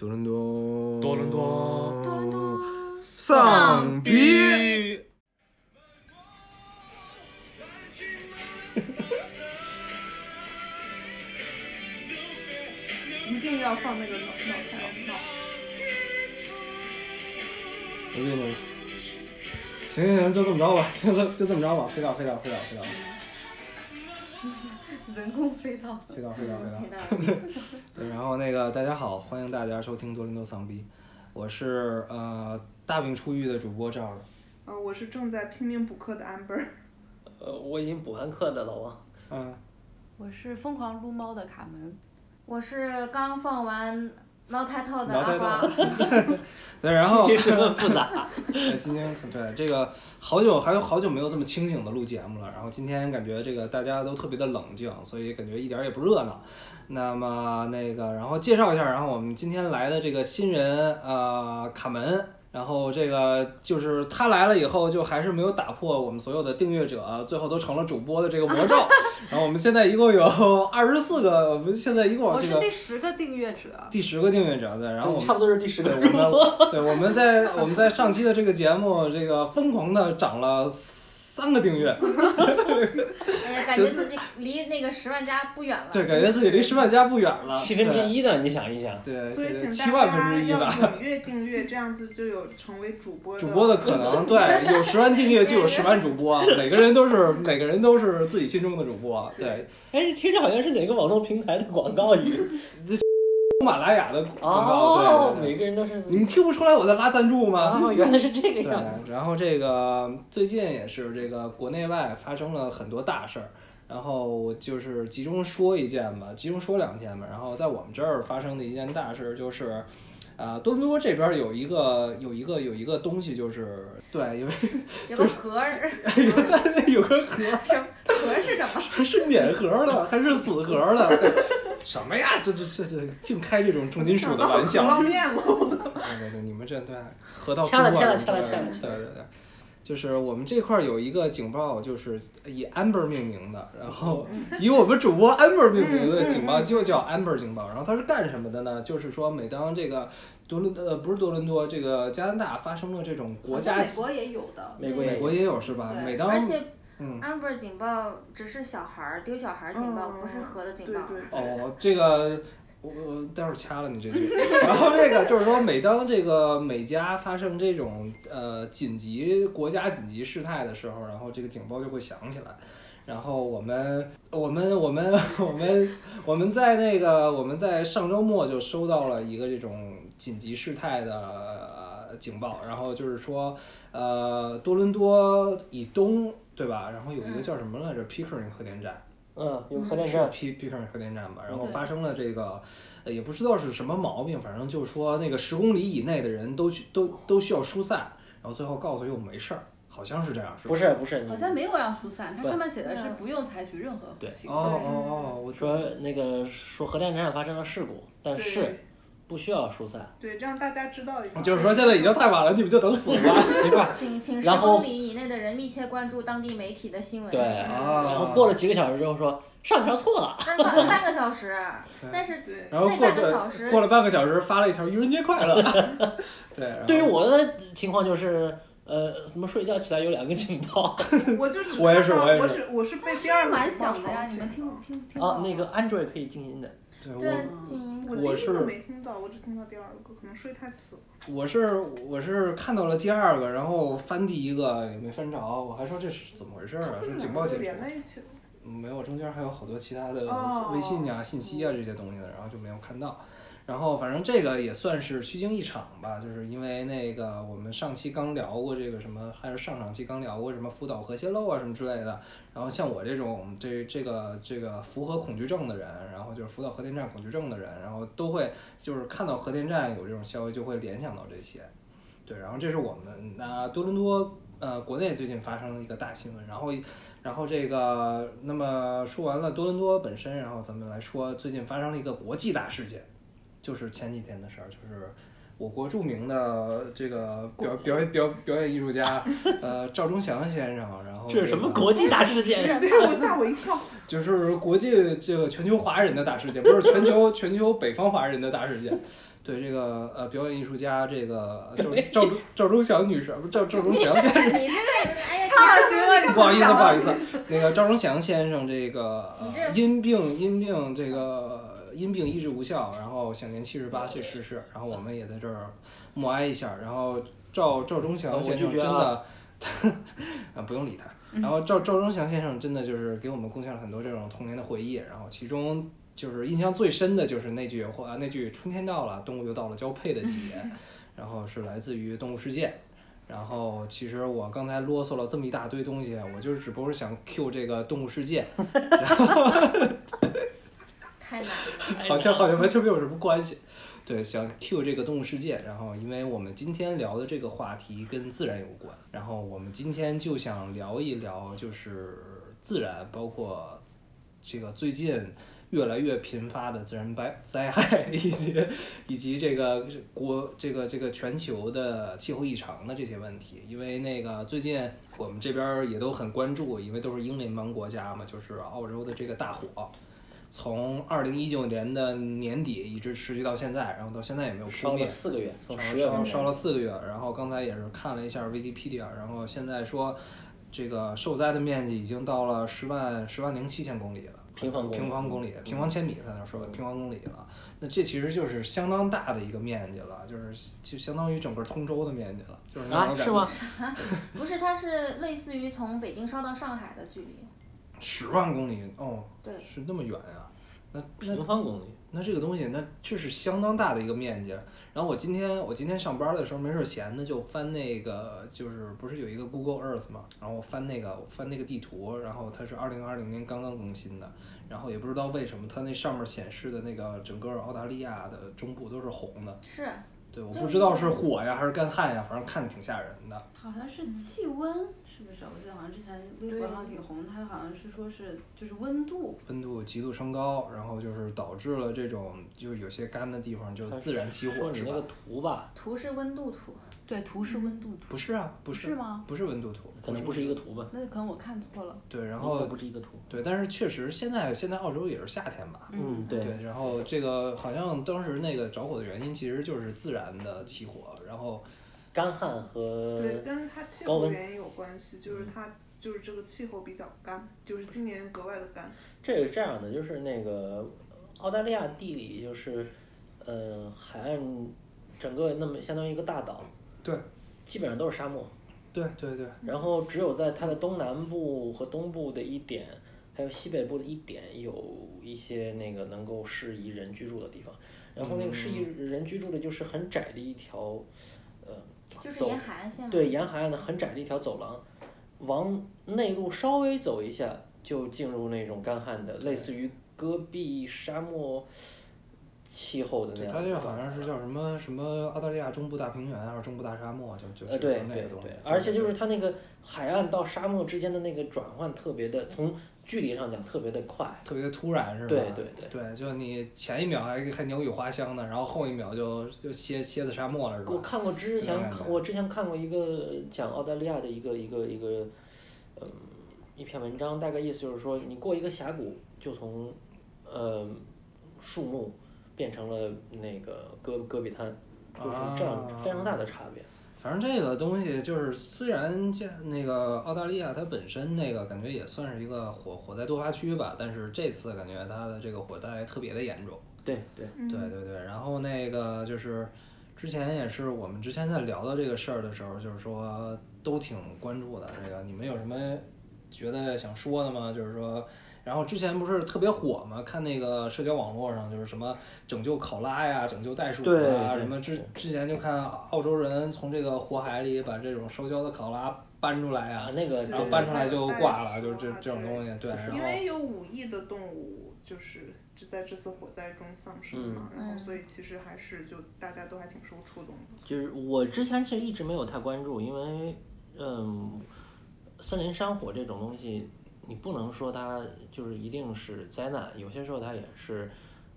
多伦多，多伦多多伦多丧逼。一定要放那个脑脑残脑。我给你，行行行，就这么着吧，就这就这么着吧，飞到飞到飞到飞到，人工飞刀。飞刀飞刀飞飞到。对，然后那个大家好，欢迎大家收听多伦多丧逼，我是呃大病初愈的主播赵儿。呃，我是正在拼命补课的 amber。呃，我已经补完课的老王。嗯。我是疯狂撸猫的卡门。我是刚放完挠胎套的阿花。套对，然后心情十分复杂 对，心情对这个好久还有好久没有这么清醒的录节目了，然后今天感觉这个大家都特别的冷静，所以感觉一点儿也不热闹。那么那个，然后介绍一下，然后我们今天来的这个新人呃卡门。然后这个就是他来了以后，就还是没有打破我们所有的订阅者，最后都成了主播的这个魔咒。然后我们现在一共有 二十四个，我们现在一共我是这个第十个订阅者。第十个订阅者对，然后我们差不多是第十个对，我们对我们在我们在上期的这个节目，这个疯狂的涨了三个订阅。哎呀，感觉自己离那个十万加不远了。对，感觉自己离十万加不远了。七分之一呢，你想一想。对，所以对请七万大家分之一吧。要踊跃订阅，这样子就有成为主播的。主播的可能，对，有十万订阅就有十万主播，每个人都是每个人都是自己心中的主播，对。哎，听着好像是哪个网络平台的广告语。喜马拉雅的广告，对对对每个人都是你们听不出来我在拉赞助吗？哦原来是这个样子，然后这个最近也是这个国内外发生了很多大事儿，然后就是集中说一件吧，集中说两件吧。然后在我们这儿发生的一件大事儿就是。啊、多伦多这边有一个有一个有一个东西，就是对，有有个盒儿。有个盒儿，什么盒儿是什么？是碾盒儿的还是死盒儿的？什么呀？这这这这净开这种重金属的 玩笑。面吗。对对对，你们这 对河道掐了了什么的掐了掐了对对对，就是我们这块儿有一个警报，就是以 Amber 命名的，然后以我们主播 Amber 命名的警报就叫 Amber 警报，然后它是干什么的呢？就是说每当这个多伦呃不是多伦多，这个加拿大发生了这种国家美国也有的。美国也有美国也有是吧？每当而且嗯 Amber 警报只是小孩儿丢小孩儿警报，嗯不是核的警报。对对哦，这个我我待会儿掐了你这句。然后这个就是说，每当这个美加发生这种呃紧急国家紧急事态的时候，然后这个警报就会响起来。然后我们我们我们我们我们在那个我们在上周末就收到了一个这种紧急事态的呃警报，然后就是说呃多伦多以东对吧？然后有一个叫什么来着，Pickering 核电站。嗯，有核电是站。P P 克核电站吧，然后发生了这个，呃也不知道是什么毛病，反正就是说那个十公里以内的人都去都都需要疏散，然后最后告诉又没事儿，好像是这样，是吧？不是不是，好像没有让疏散，它上面写的是不用采取任何对行哦动。哦哦，我说那个说核电站发生了事故，但是不需要疏散。对，这样大家知道一下。就是说现在已经太晚了，你们就等死吧，对吧？请请十然后公里以内的人密切关注当地媒体的新闻。对，啊然后过了几个小时之后说上条错了。但半半个小时，但是对然后过那半个小时过了半个小时发了一条愚人节快乐，对，对于我的情况就是，呃，什么睡觉起来有两个警报。我就只我也是我也是我是我是被第二个蛮警报响的呀，你们吵醒的听听听啊，那个 Android 可以静音的。对对我我我是没听到，我只听到第二个，可能睡太死了。我是我是看到了第二个，然后翻第一个也没翻着，我还说这是怎么回事儿啊？是警报解除。连在一起没有，中间还有好多其他的哦微信呀、信息啊这些东西的，然后就没有看到。然后反正这个也算是虚惊一场吧，就是因为那个我们上期刚聊过这个什么，还是上上期刚聊过什么福岛核泄漏啊什么之类的。然后像我这种这这个这个符合恐惧症的人，然后就是福岛核电站恐惧症的人，然后都会就是看到核电站有这种消息就会联想到这些。对，然后这是我们那多伦多呃国内最近发生的一个大新闻，然后然后这个那么说完了多伦多本身，然后咱们来说最近发生了一个国际大事件，就是前几天的事儿，就是我国著名的这个表表演表表演艺术家呃赵忠祥先生，然后这是什么国际大事件？对，我吓我一跳。就是国际这个全球华人的大事件，不是全球全球北方华人的大事件。对这个呃表演艺术家这个赵 赵忠赵忠祥女士，不是赵赵忠祥先生。你这个，哎呀，行了，你不好意思，不好意思，那个赵忠祥先生这个呃因病因病这个因病医治无效，然后享年七十八岁逝世，然后我们也在这儿默哀一下，然后赵赵忠祥先生真的啊。啊，不用理他。然后赵赵忠祥先生真的就是给我们贡献了很多这种童年的回忆，然后其中就是印象最深的就是那句话，那句“春天到了，动物又到了交配的季节”，然后是来自于《动物世界》。然后其实我刚才啰嗦了这么一大堆东西，我就是只不过是想 Q 这个《动物世界》，然后太难了。好像好像完全没有什么关系。对，想 Q 这个动物世界，然后因为我们今天聊的这个话题跟自然有关，然后我们今天就想聊一聊就是自然，包括这个最近越来越频发的自然灾灾害，以及以及这个国这个这个全球的气候异常的这些问题。因为那个最近我们这边儿也都很关注，因为都是英联邦国家嘛，就是澳洲的这个大火。从二零一九年的年底一直持续到现在，然后到现在也没有扑烧了灭。四个月从烧10月份烧烧了四个月，然后刚才也是看了一下 Wikipedia，然后现在说这个受灾的面积已经到了十万十万零七千公里了。平方公里平方公里，平方千米才能说平方公里了。那这其实就是相当大的一个面积了，就是就相当于整个通州的面积了，就是那种感觉。啊是吗啊，不是，它是类似于从北京烧到上海的距离。十万公里哦，对是那么远啊、那那平方公里那这个东西，那这是相当大的一个面积。然后我今天我今天上班的时候没事儿闲的就翻那个，就是不是有一个 Google Earth 嘛，然后我翻那个我翻那个地图，然后它是二零二零年刚刚更新的，然后也不知道为什么它那上面显示的那个整个澳大利亚的中部都是红的。是。对，我不知道是是火呀还是干旱呀，反正看着挺吓人的。好像是气温，是不是？我记得好像之前微博上挺红，它好像是说是就是温度。温度极度升高，然后就是导致了这种就是有些干的地方就自然起火是吧？说你那个图吧，图是温度图。对，图是温度图。不是啊，不是是吗不是温度图，可能不是一个图吧。那可能我看错了。对，然后不是一个图对，但是确实现在现在澳洲也是夏天吧？嗯对对，然后这个好像当时那个着火的原因其实就是自然的起火，然后干旱和对，跟它气候原因有关系，就是它就是这个气候比较干，就是今年格外的干。这是这样的，就是那个澳大利亚地理就是，呃，海岸整个那么相当于一个大岛，对，基本上都是沙漠。对对对，然后只有在它的东南部和东部的一点，还有西北部的一点，有一些那个能够适宜人居住的地方。然后那个适宜人居住的就是很窄的一条，呃，走就是沿海岸线嘛对，沿海岸的很窄的一条走廊，往内陆稍微走一下，就进入那种干旱的，类似于戈壁沙漠气候的那对，样。它这个好像是叫什么什么澳大利亚中部大平原还是中部大沙漠，就就呃，是对那个东西对对，。而且就是它那个海岸到沙漠之间的那个转换特别的，从距离上讲特别的快。特别突然是吧？对对对对，就你前一秒还还鸟语花香呢，然后后一秒就就歇歇在沙漠了是吧？我看过之前我之前看过一个讲澳大利亚的一个一个一个，嗯，一篇文章，大概意思就是说，你过一个峡谷，就从呃树木变成了那个戈戈壁滩，就是这样非常大的差别。反正这个东西就是，虽然见那个澳大利亚它本身那个感觉也算是一个火火灾多发区吧，但是这次感觉它的这个火灾特别的严重。对对对对对，然后那个就是之前也是我们之前在聊到这个事儿的时候，就是说都挺关注的。这个你们有什么觉得想说的吗？就是说，然后之前不是特别火吗？看那个社交网络上就是什么拯救考拉呀，拯救袋鼠啊，对什么之之前就看澳洲人从这个火海里把这种烧焦的考拉搬出来啊那个然后搬出来就挂了，就是这啊这种东西，对，因为有五亿的动物就是就在这次火灾中丧生嘛，然后所以其实还是就大家都还挺受触动的。就是我之前其实一直没有太关注，因为嗯，森林山火这种东西，你不能说它就是一定是灾难，有些时候它也是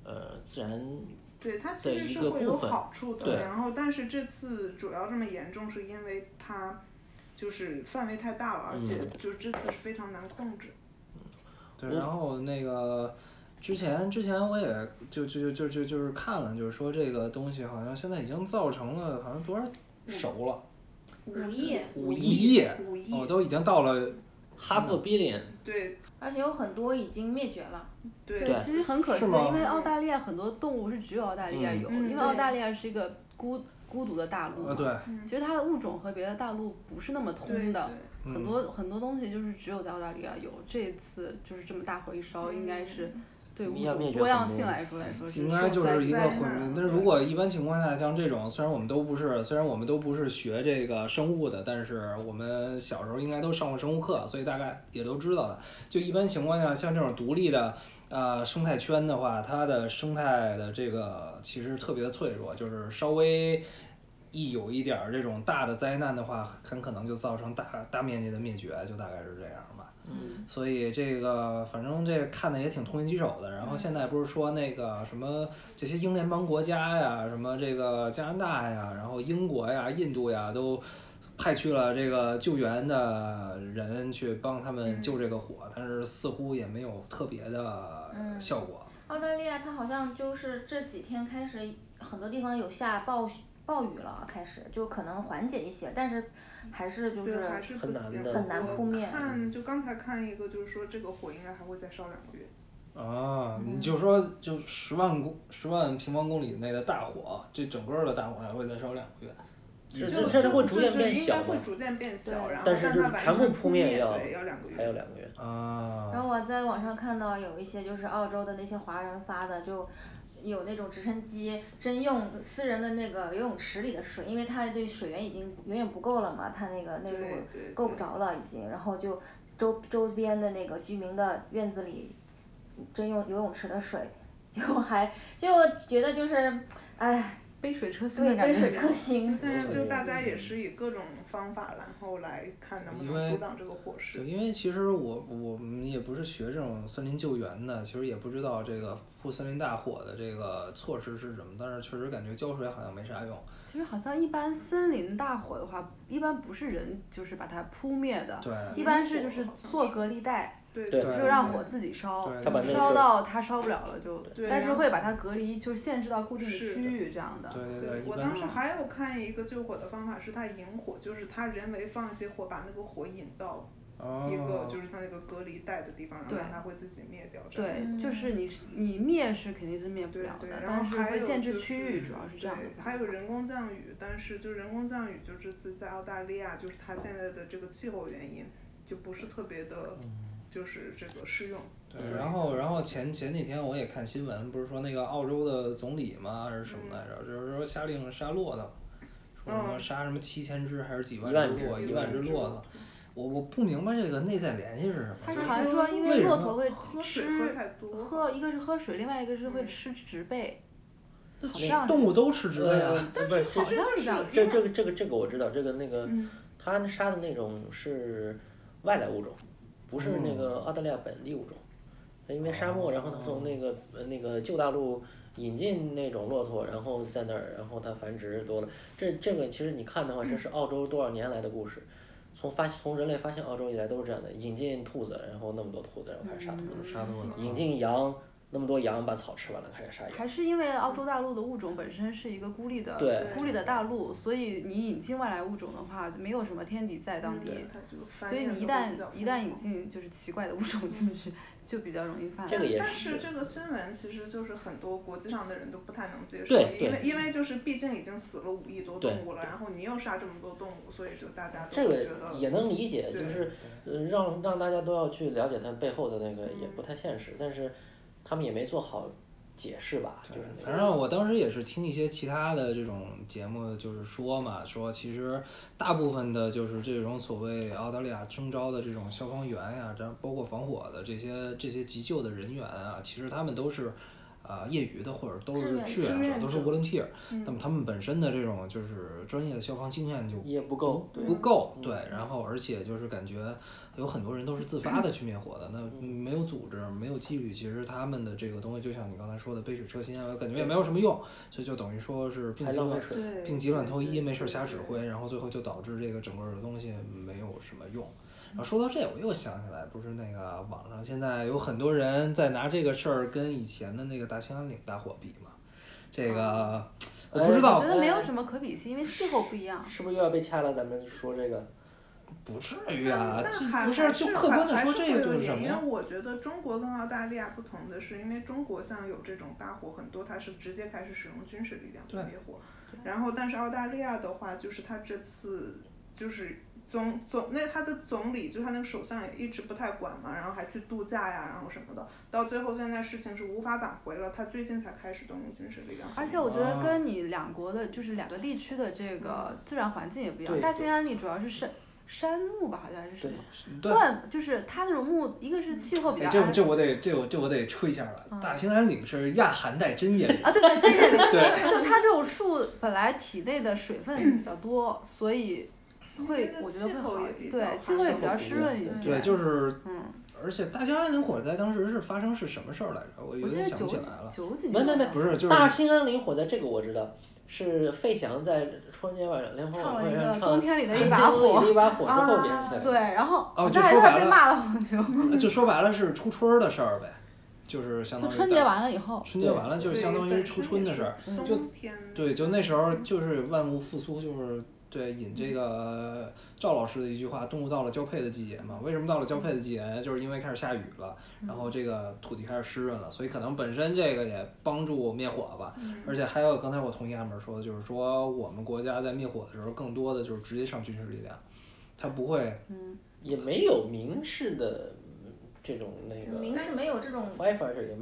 呃自然对，它其实是会有好处的，然后但是这次主要这么严重，是因为它就是范围太大了，而且嗯就这次是非常难控制。对，然后那个之前之前我也就就就就就是看了，就是说这个东西好像现在已经造成了好像多少熟了。五亿五亿亿五亿哦都已经到了 half a billion 对。而且有很多已经灭绝了。对。对，其实很可惜的，因为澳大利亚很多动物是只有澳大利亚有，嗯因为澳大利亚是一个孤孤独的大陆嘛呃对其实它的物种和别的大陆不是那么通的，对很多很多东西就是只有在澳大利亚有，这一次就是这么大火一烧，应该是对物种多样性来说来说是应该就是一个受灾毁灭。但是如果一般情况下，像这种虽然我们都不是，虽然我们都不是学这个生物的，但是我们小时候应该都上过生物课，所以大概也都知道的。就一般情况下，像这种独立的呃生态圈的话，它的生态的这个其实特别的脆弱，就是稍微一有一点儿这种大的灾难的话，很可能就造成大大面积的灭绝，就大概是这样吧。嗯所以这个反正这个看的也挺痛心疾首的。然后现在不是说那个什么这些英联邦国家呀，什么这个加拿大呀，然后英国呀、印度呀都派去了这个救援的人去帮他们救这个火，但是似乎也没有特别的嗯效果。澳大利亚它好像就是这几天开始很多地方有下暴雪暴雨了，开始就可能缓解一些，但是还是就对是还是不行很难扑灭。我看就刚才看一个就是说这个火应该还会再烧两个月。啊，你就说就十万公十万平方公里内的大火，这整个儿的大火还会再烧两个月。是就这这会逐渐就就应变小嘛该会逐渐变小，然后但是就是全部扑灭要对要两个月。还有两个月啊。然后我在网上看到有一些就是澳洲的那些华人发的，就有那种直升机征用私人的那个游泳池里的水，因为它这水源已经远远不够了嘛，它那个内陆对对够不着了已经，然后就周周边的那个居民的院子里征用游泳池的水，就还就觉得就是唉。杯水车薪的感觉杯水车薪。现在就大家也是以各种方法，然后来看能不能阻挡这个火势。对，因为其实我我们也不是学这种森林救援的，其实也不知道这个扑森林大火的这个措施是什么，但是确实感觉浇水好像没啥用。其实好像一般森林大火的话，一般不是人就是把它扑灭的，对一般是就是做隔离带，对对。就让火自己烧烧到它烧不了了就，对。但是会把它隔离，就是限制到固定的区域这样的。对对对，我当时还有看一个救火的方法是它引火，就是它人为放一些火，把那个火引到一个哦就是它那个隔离带的地方，然后它会自己灭掉这样对子。，就是你你灭是肯定是灭不对对，了的，然后但是还有会限制就是区域，主要是这样的对，。还有人工降雨，但是就人工降雨就这次在澳大利亚，就是它现在的这个气候原因，就不是特别的，就是这个适用。对，然后然后前前几天我也看新闻，不是说那个澳洲的总理吗还是什么来着，就是说下令杀骆驼，说什么嗯杀什么七千只还是几万只只骆，一一万万只只骆驼。我我不明白这个内在联系是什么。他就是好像说因为什么为骆驼会喝水吃喝太多喝一个是喝水，另外一个是会嗯吃植被。那好像动物都吃植被啊呃。不是，其好实像是这这这个这个这个我知道，这个那个嗯它杀的那种是外来物种，不是那个哦澳大利亚本地物种。因为沙漠，然后它从那个呃那个旧大陆引进那种骆驼，然后在那儿，然后它繁殖多了。这这个其实你看的话，这是澳洲多少年来的故事。从发从人类发现澳洲以来都是这样的，引进兔子，然后那么多兔子，然后开始杀兔子，杀兔子引进羊，那么多羊把草吃完了，开始杀羊。还是因为澳洲大陆的物种本身是一个孤立的对。孤立的大陆，所以你引进外来物种的话，没有什么天敌在当地。对它就，繁所以你一旦一旦引进就是奇怪的物种进去，就比较容易泛滥。这个也但是是。这个新闻其实就是很多国际上的人都不太能接受，对因为因为就是毕竟已经死了五亿多动物了，然后你又杀这么多动物，所以就大家都会觉得也能理解，就对是呃让让大家都要去了解它背后的那个也不太现实，但是他们也没做好解释吧，就是反正我当时也是听一些其他的这种节目，就是说嘛，说其实大部分的就是这种所谓澳大利亚征召的这种消防员呀，这包括防火的这些这些急救的人员啊，其实他们都是。啊、业余的或者都是志志愿愿者，都是 volunteer，、嗯。那么他们本身的这种就是专业的消防经验就也不够不够，对，然后而且就是感觉有很多人都是自发的去灭火的，那没有组织没有纪律，其实他们的这个东西就像你刚才说的杯水车薪啊，感觉也没有什么用，所以就等于说是病急乱病急乱投医，没事瞎指挥，然后最后就导致这个整个的东西没有什么用。然后说到这我又想起来，不是那个网上现在有很多人在拿这个事儿跟以前的那个大兴安岭大火比嘛，这个我不知道我觉得没有什么可比性，因为气候不一样。是不是又要被掐了？咱们说这个。不至于啊，但还不是就客观的说这个就是什么因为我觉得中国跟澳大利亚不同的是，因为中国像有这种大火很多，它是直接开始使用军事力量去灭火，然后但是澳大利亚的话，就是它这次就是总总那他的总理就他那个首相也一直不太管嘛，然后还去度假呀，然后什么的，到最后现在事情是无法挽回了，他最近才开始动用军事力量。而且我觉得跟你两国的就是两个地区的这个自然环境也不一样，大兴安岭主要是山山木吧，好像是什么？灌就是它那种木，一个是气候比较。这这我得这我这我得吹一下了。大兴安岭是亚寒带针叶林。啊对对针叶林。对。就它这种树本来体内的水分比较多，所以会我觉得会好。对，气候也比较湿润一些。对，就是。嗯。而且大兴安岭火灾当时是发生是什么事儿来着？我有点想不起来了。九几年。没没没，不是就是。大兴安岭火灾这个我知道。是费翔在春节晚联欢晚会上唱冬天里的一 把火啊，对，然后哦，就说白了，骂了好久。就说白了是初春的事儿呗，就是相当于春节完了以后，春节完了就相当于初春的事儿，就对，就那时候就是万物复苏，就是。对，引这个赵老师的一句话，动物到了交配的季节嘛？为什么到了交配的季节？就是因为开始下雨了，然后这个土地开始湿润了，所以可能本身这个也帮助灭火吧。而且还有刚才我同意阿门说的，就是说我们国家在灭火的时候，更多的就是直接上军事力量，他不会，也没有明示的。这种那个，明是没有这种，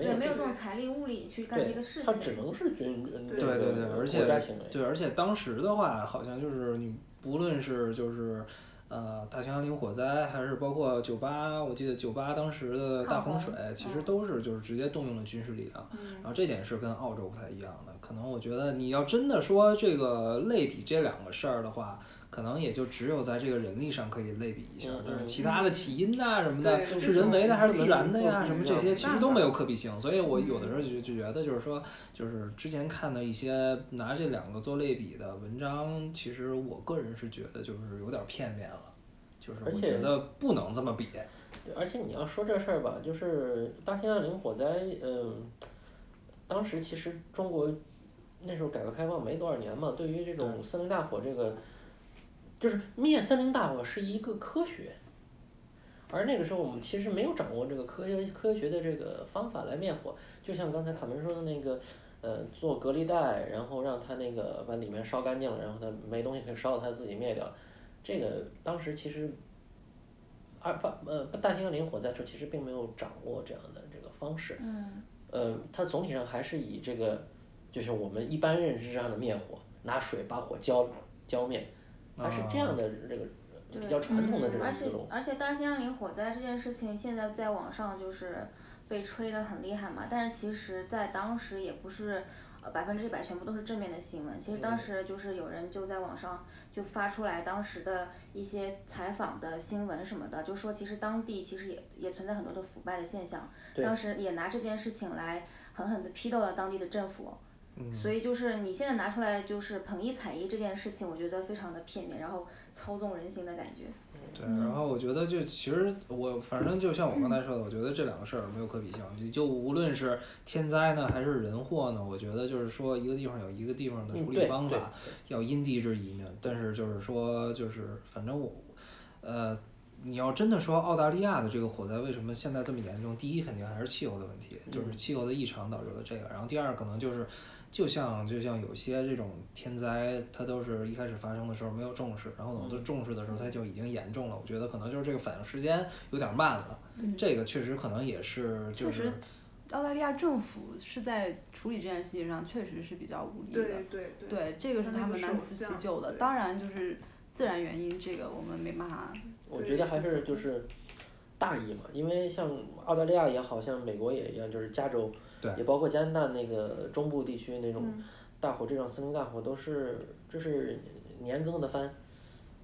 对，没有这种财力物力去干这个事情。他只能是军对对对，而且对，而且当时的话，好像就是你不论是就是呃大兴安岭火灾，还是包括九八，我记得九八当时的大洪水，其实都是就是直接动用了军事力量。然后这点是跟澳洲不太一样的，可能我觉得你要真的说这个类比这两个事儿的话。可能也就只有在这个人力上可以类比一下，但是其他的起因呐什么的，是人为的还是自然的呀？什么这些其实都没有可比性，所以我有的时候就就觉得就是说，就是之前看到一些拿这两个做类比的文章，其实我个人是觉得就是有点片面了，就是我觉得不能这么比。对，而且你要说这事儿吧，就是大兴安岭火灾，嗯，当时其实中国那时候改革开放没多少年嘛，对于这种森林大火这个。就是灭森林大火是一个科学，而那个时候我们其实没有掌握这个科学科学的这个方法来灭火，就像刚才卡门说的那个，呃，做隔离带，然后让它那个把里面烧干净了，然后它没东西可以烧，它自己灭掉。这个当时其实二八呃大兴安岭火灾时候其实并没有掌握这样的这个方式。嗯。呃，它总体上还是以这个就是我们一般认知上的灭火，拿水把火浇浇灭。它是这样的这个比较传统的这种思路。而且而且大兴安岭火灾这件事情，现在在网上就是被吹得很厉害嘛，但是其实在当时也不是呃百分之一百全部都是正面的新闻。其实当时就是有人就在网上就发出来当时的一些采访的新闻什么的，就说其实当地其实也也存在很多的腐败的现象。当时也拿这件事情来狠狠地批斗了当地的政府。所以就是你现在拿出来就是捧一踩一这件事情，我觉得非常的片面，然后操纵人心的感觉。对，然后我觉得就其实我反正就像我刚才说的，我觉得这两个事儿没有可比性。你就无论是天灾呢，还是人祸呢，我觉得就是说一个地方有一个地方的处理方法，要因地制宜呢。但是就是说就是反正我呃，你要真的说澳大利亚的这个火灾为什么现在这么严重？第一肯定还是气候的问题，就是气候的异常导致了这个。然后第二可能就是。就像就像有些这种天灾，它都是一开始发生的时候没有重视，然后等到重视的时候，它就已经严重了。我觉得可能就是这个反应时间有点慢了，这个确实可能也是就是。澳大利亚政府是在处理这件事情上确实是比较无力的，对对对，这个是他们难辞其咎的。当然就是自然原因，这个我们没办法。我觉得还是就是大意嘛，因为像澳大利亚也好像美国也一样，就是加州。也包括加拿大那个中部地区那种大火，这种森林大火都是这是年更的番，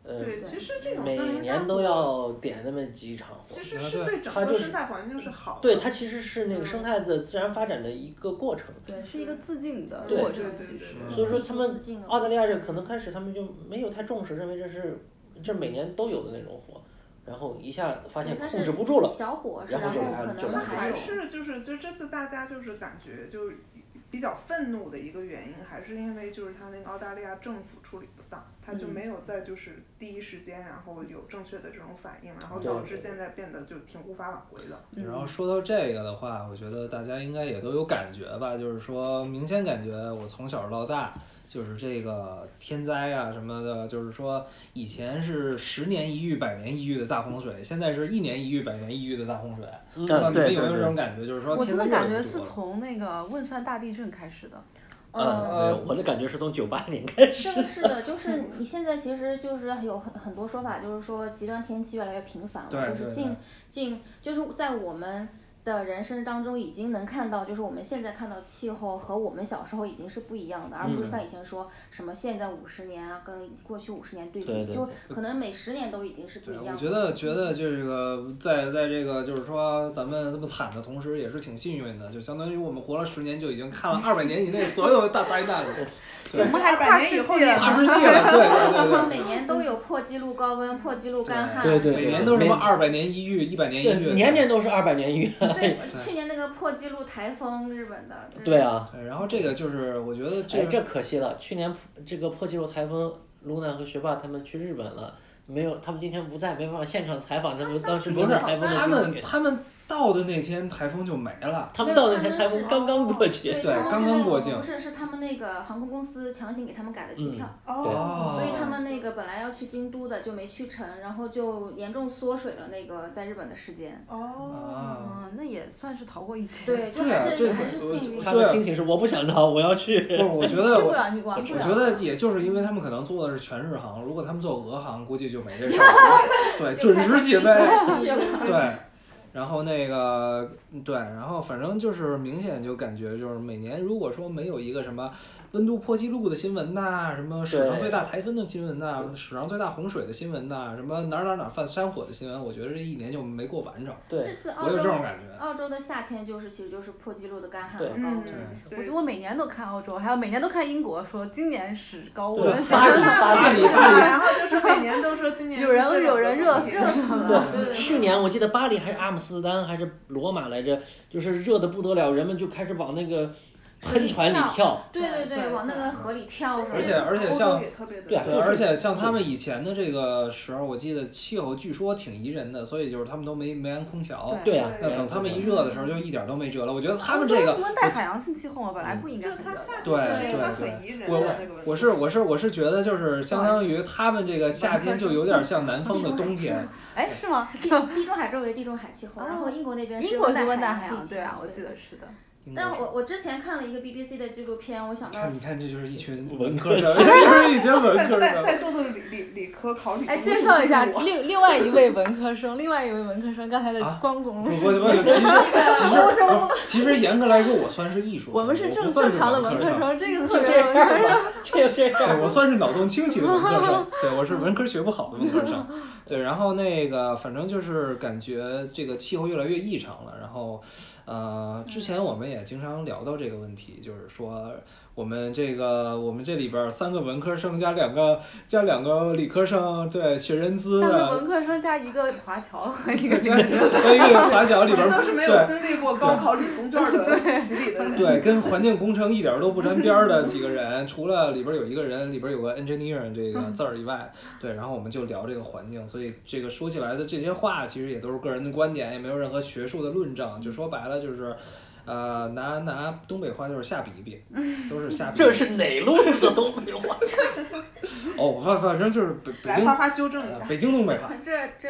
呃对，其实这种每年都要点那么几场火。其实是对整个生态环境是好的。对，它其实是那个生态的自然发展的一个过程。对，是一个自净的过程。所以说他们澳大利亚这可能开始他们就没有太重视，认为这是这每年都有的那种火。然后一下发现控制不住了，然后就来就来。还是就是就这次大家就是感觉就比较愤怒的一个原因，还是因为就是他那个澳大利亚政府处理不当，他就没有在就是第一时间然后有正确的这种反应，然后导致现在变得就挺无法挽回的。然后说到这个的话，我觉得大家应该也都有感觉吧，就是说明显感觉我从小到大。就是这个天灾啊什么的，就是说以前是十年一遇、百年一遇的大洪水，现在是一年一遇、百年一遇的大洪水。不知道你们有没有这种感觉？就是说，我真的感觉是从那个汶川大地震开始的。呃，我的感觉是从九八年开始。是是的，就是你现在其实就是有很很多说法，就是说极端天气越来越频繁了，就是近近就是在我们。的人生当中已经能看到，就是我们现在看到气候和我们小时候已经是不一样的，而不是像以前说什么现在五十年啊，跟过去五十年对比，就可能每十年都已经是不一样。我觉得觉得这个在在这个就是说咱们这么惨的同时，也是挺幸运的，就相当于我们活了十年就已经看了二百年以内所有的大灾难了。我们还跨世纪了，跨世纪了，对对对。每年都有破纪录高温、破纪录干旱，对对，每年都是什么二百年一遇、一百年一遇，年年都是二百年一遇。对，去年那个破纪录台风，日本的。对啊。对，然后这个就是我觉得这这可惜了，去年这个破纪录台风，卢娜和学霸他们去日本了，没有，他们今天不在，没办法现场采访他们当时不是台风的他们他们。到的那天台风就没了，他们到那天台风刚刚过去，对，刚刚过境。不是，是他们那个航空公司强行给他们改了机票，哦，所以他们那个本来要去京都的就没去成，然后就严重缩水了那个在日本的时间。哦，那也算是逃过一劫。对，就还是还是幸运。他的心情是我不想逃，我要去。不是，我觉得我我觉得也就是因为他们可能坐的是全日航，如果他们坐俄航，估计就没这事儿。对，准时起飞。对。然后那个对，然后反正就是明显就感觉就是每年如果说没有一个什么。温度破纪录的新闻呐，什么史上最大台风的新闻呐，史上最大洪水的新闻呐，什么哪哪哪犯山火的新闻，我觉得这一年就没过完整。对，我有这种感觉。澳洲的夏天就是其实就是破纪录的干旱和高温。我觉得我每年都看澳洲，还有每年都看英国，说今年是高温。巴黎巴黎巴黎。然后就是每年都说今年。有人有人热热死了。对，去年我记得巴黎还是阿姆斯特丹还是罗马来着，就是热的不得了，人们就开始往那个。喷船里跳，对对对，往那个河里跳。而且而且像，对，而且像他们以前的这个时候，我记得气候据说挺宜人的，所以就是他们都没没安空调。对啊。那等他们一热的时候，就一点都没辙了。我觉得他们这个。温带海洋性气候嘛，本来不应该。对对对。我我是我是我是觉得就是相当于他们这个夏天就有点像南方的冬天。哎，是吗？地地中海周围地中海气候，然后英国那边是温带海洋对啊，我记得是的。但我我之前看了一个 BBC 的纪录片，我想到，你看这就是一群文科生，就是一群文科生。在在座的理理理科考理。哎，介绍一下另另外一位文科生，另外一位文科生刚才的光荣不不不，其实其实 其实严格来说，我算是艺术。我们是正正常的文科生，这个特别文科生。对，我算是脑洞清奇的文科生，对，我是文科学不好的文科生。对，然后那个反正就是感觉这个气候越来越异常了，然后。呃，之前我们也经常聊到这个问题，就是说我们这个我们这里边三个文科生加两个加两个理科生，对，学人资的。三个文科生加一个华侨和一个和一个华侨里边。这都是没有经历过高考理工卷的洗礼的人。对，跟环境工程一点都不沾边儿的几个人，除了里边有一个人里边有个 engineer 这个字儿以外，对，然后我们就聊这个环境，所以这个说起来的这些话，其实也都是个人的观点，也没有任何学术的论证，就说白了。就是，呃，拿拿东北话就是瞎比比，都是瞎比。这是哪路子的东北话？这是。哦，反反正就是北北京。来，花花纠正一下。北京东北话。这这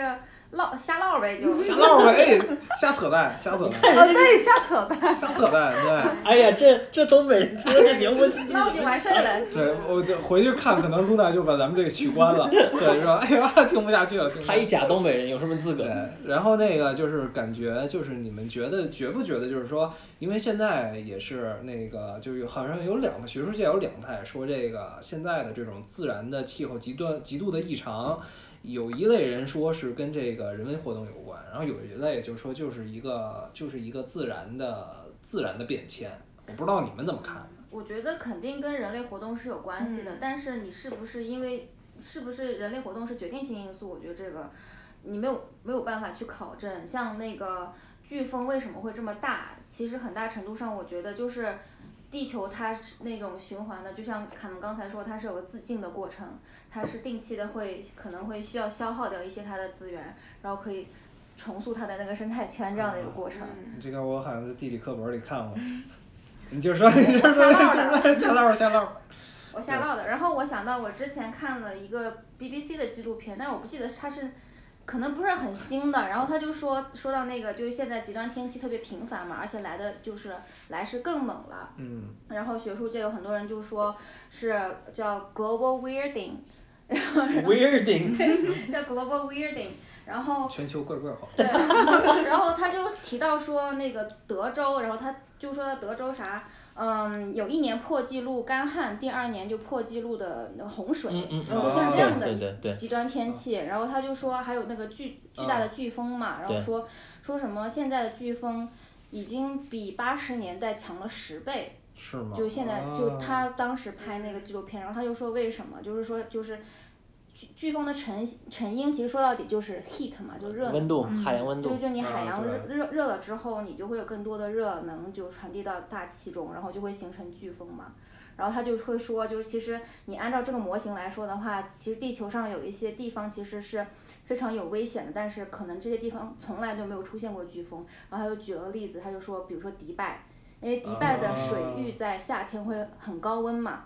唠瞎唠呗就。瞎唠呗，瞎扯淡，瞎扯 淡。哦对，瞎扯淡。瞎扯淡，对。哎呀，这这东北人听这节目是。唠就完事儿了。对，我就回去看，可能露娜就把咱们这个取关了，对，是吧？哎呀，听不下去了。他一假东北人有什么资格？对，然后那个就是感觉，就是你们觉得觉不觉得，就是说，因为现在也是那个，就有好像有两个学术界有两派说这个现在的这种自然的气候极端极度的异常。有一类人说是跟这个人为活动有关，然后有一类就是说就是一个就是一个自然的自然的变迁，我不知道你们怎么看。我觉得肯定跟人类活动是有关系的，但是你是不是因为是不是人类活动是决定性因素？我觉得这个你没有没有办法去考证。像那个飓风为什么会这么大？其实很大程度上我觉得就是地球它是那种循环的，就像卡门刚才说它是有个自净的过程。它是定期的会可能会需要消耗掉一些它的资源，然后可以重塑它的那个生态圈这样的一个过程。这个我好像在地理课本里看过。你就说，你就说，瞎唠瞎唠。我瞎唠的，然后我想到我之前看了一个 BBC 的纪录片，但是我不记得它是可能不是很新的，然后他就说说到那个就是现在极端天气特别频繁嘛，而且来的就是来势更猛了。嗯。然后学术界有很多人就说是 叫 global weirding。然后 weirding 叫 global weirding，然后全球怪怪好。对，然后他就提到说那个德州，然后他就说德州啥，嗯，有一年破纪录干旱，第二年就破纪录的那个洪水，就像这样的极端天气，然后他就说还有那个巨巨大的飓风嘛，然后说说什么现在的飓风已经比八十年代强了十倍。是吗？就现在就他当时拍那个纪录片，然后他就说为什么，就是说就是飓飓风的成成因其实说到底就是 heat 嘛，就热。温度，海洋温度。就就你海洋热热热了之后，你就会有更多的热能就传递到大气中，然后就会形成飓风嘛。然后他就会说，就是其实你按照这个模型来说的话，其实地球上有一些地方其实是非常有危险的，但是可能这些地方从来都没有出现过飓风。然后他就举了个例子，他就说，比如说迪拜。因为迪拜的水域在夏天会很高温嘛，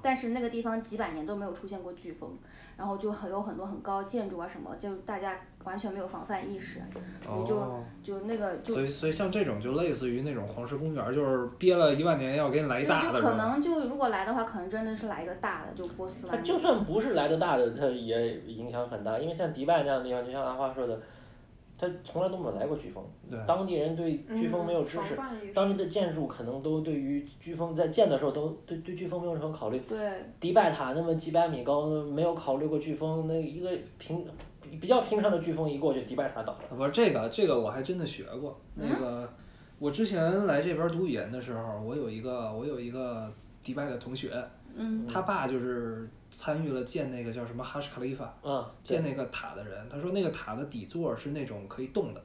但是那个地方几百年都没有出现过飓风，然后就很有很多很高建筑啊什么，就大家完全没有防范意识，就就那个就。所以所以像这种就类似于那种黄石公园，就是憋了一万年要给你来一大的。就可能就如果来的话，可能真的是来一个大的，就波斯湾。它就算不是来的大的，它也影响很大，因为像迪拜那样的地方，就像阿花说的。他从来都没有来过飓风，当地人对飓风没有知识，当地的建筑可能都对于飓风在建的时候都对对飓风没有任何考虑。对。迪拜塔那么几百米高，没有考虑过飓风，那一个平比较平常的飓风一过去，迪拜塔倒了。不是这个这个我还真的学过，那个我之前来这边读语言的时候，我有一个我有一个迪拜的同学，他爸就是。参与了建那个叫什么哈什卡利法，建那个塔的人，他说那个塔的底座是那种可以动的，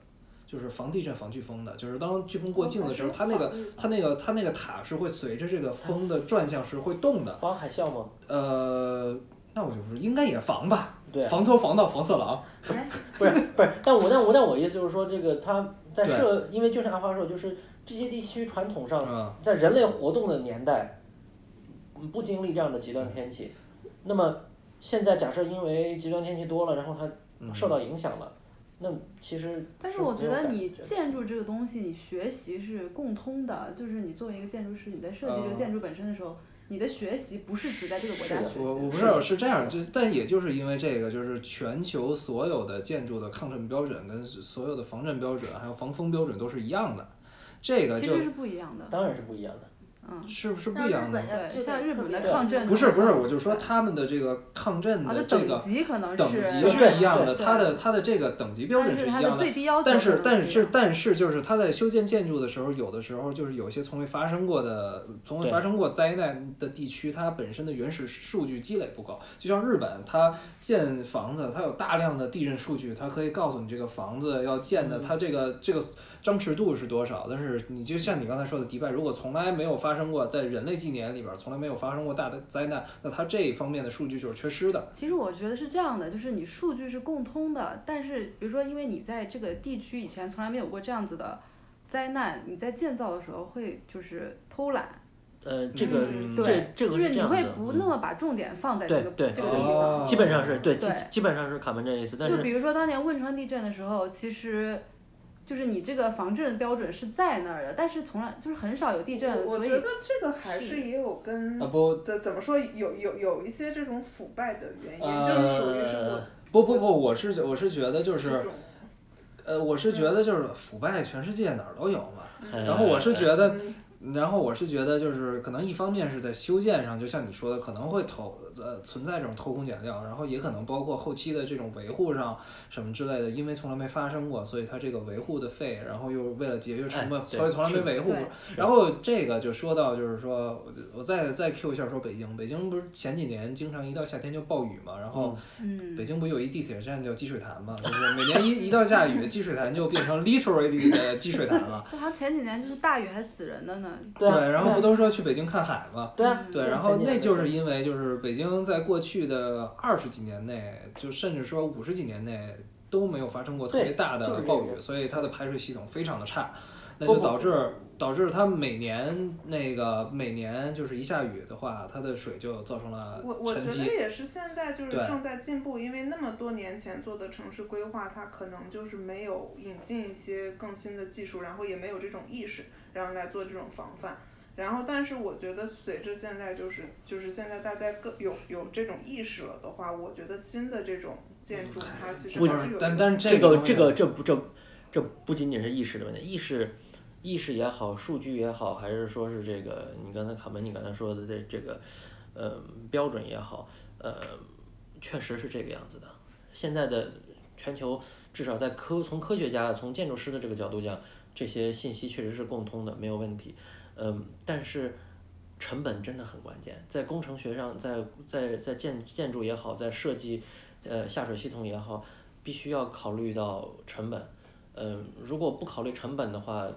就是防地震防飓风的，就是当飓风过境的时候，它那个它那个它那个塔是会随着这个风的转向是会动的。防海啸吗？呃，那我就不是，应该也防吧。对。防偷防盗防色狼。不是不是，但我但我但我意思就是说这个它在设，因为就是阿发说，就是这些地区传统上在人类活动的年代，不经历这样的极端天气。那么现在假设因为极端天气多了，然后它受到影响了，那其实。但是我觉得你建筑这个东西，你学习是共通的，就是你作为一个建筑师，你在设计这个建筑本身的时候，你的学习不是只在这个国家学习。我我不是是这样，就但也就是因为这个，就是全球所有的建筑的抗震标准跟所有的防震标准还有防风标准都是一样的，这个其实是不一样的。当然是不一样的。嗯，是不是不一样的？对，像日本的抗震。不是不是，我就说他们的这个抗震的这个等级是一样的，它的它的这个等级标准是一样的。但是但是但是就是他在修建建筑的时候，有的时候就是有些从未发生过的从未发生过灾难的地区，它本身的原始数据积累不够。就像日本，它建房子，它有大量的地震数据，它可以告诉你这个房子要建的，它这个这个。张弛度是多少？但是你就像你刚才说的，迪拜如果从来没有发生过，在人类纪年里边从来没有发生过大的灾难，那它这一方面的数据就是缺失的。其实我觉得是这样的，就是你数据是共通的，但是比如说因为你在这个地区以前从来没有过这样子的灾难，你在建造的时候会就是偷懒，呃，这个对，这个是你会不那么把重点放在这个这个地方，基本上是对，基基本上是卡门这意思。就比如说当年汶川地震的时候，其实就是你这个防震标准是在那儿的，但是从来就是很少有地震，我觉得这个还是也有跟啊不怎怎么说有有有一些这种腐败的原因，就是属于什么不不不，我是我是觉得就是，呃，我是觉得就是腐败全世界哪儿都有嘛，然后我是觉得。然后我是觉得就是可能一方面是在修建上，就像你说的可能会偷呃存在这种偷工减料，然后也可能包括后期的这种维护上什么之类的，因为从来没发生过，所以它这个维护的费，然后又为了节约成本，所以从来没维护过。然后这个就说到就是说，我再再 Q 一下说北京，北京不是前几年经常一到夏天就暴雨嘛，然后北京不有一地铁站叫积水潭嘛，就是 每年一一到下雨，积水潭就变成 literally 的积水潭了。好像前几年就是大雨还死人的呢。对，然后不都说去北京看海吗？对啊，对，然后那就是因为就是北京在过去的二十几年内，就甚至说五十几年内都没有发生过特别大的暴雨，所以它的排水系统非常的差，那就导致导致它每年那个每年就是一下雨的话，它的水就造成了我我觉得也是现在就是正在进步，因为那么多年前做的城市规划，它可能就是没有引进一些更新的技术，然后也没有这种意识。然后来做这种防范，然后但是我觉得随着现在就是就是现在大家更有有这种意识了的话，我觉得新的这种建筑它其实还是有。但但这个这个这不这这不仅仅是意识的问题，意识意识也好，数据也好，还是说是这个你刚才卡门你刚才说的这这个呃标准也好，呃确实是这个样子的。现在的全球至少在科从科学家从建筑师的这个角度讲。这些信息确实是共通的，没有问题。嗯，但是成本真的很关键，在工程学上，在在在建建筑也好，在设计呃下水系统也好，必须要考虑到成本。嗯，如果不考虑成本的话，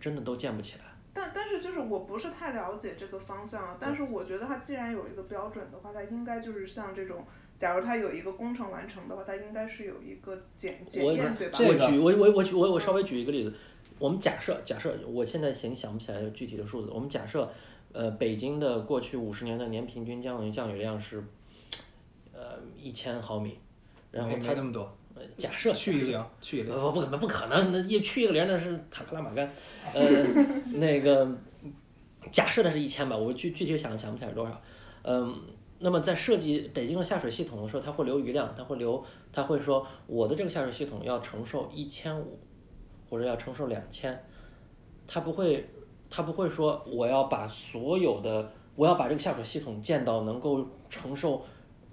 真的都建不起来。但但是就是我不是太了解这个方向，但是我觉得它既然有一个标准的话，它应该就是像这种。假如它有一个工程完成的话，它应该是有一个检检验，对吧？我举我我我举我我稍微举一个例子，我们假设假设我现在想想不起来具体的数字，我们假设呃北京的过去五十年的年平均降雨降雨量是呃一千毫米，然后它那么多，假设去一个零去一个零，不不不不可能，那一去一个零那是塔克拉玛干，呃那个假设的是一千吧，我具具体想想不起来多少，嗯。那么在设计北京的下水系统的时候，它会留余量，它会留，它会说我的这个下水系统要承受一千五，或者要承受两千，它不会，它不会说我要把所有的，我要把这个下水系统建到能够承受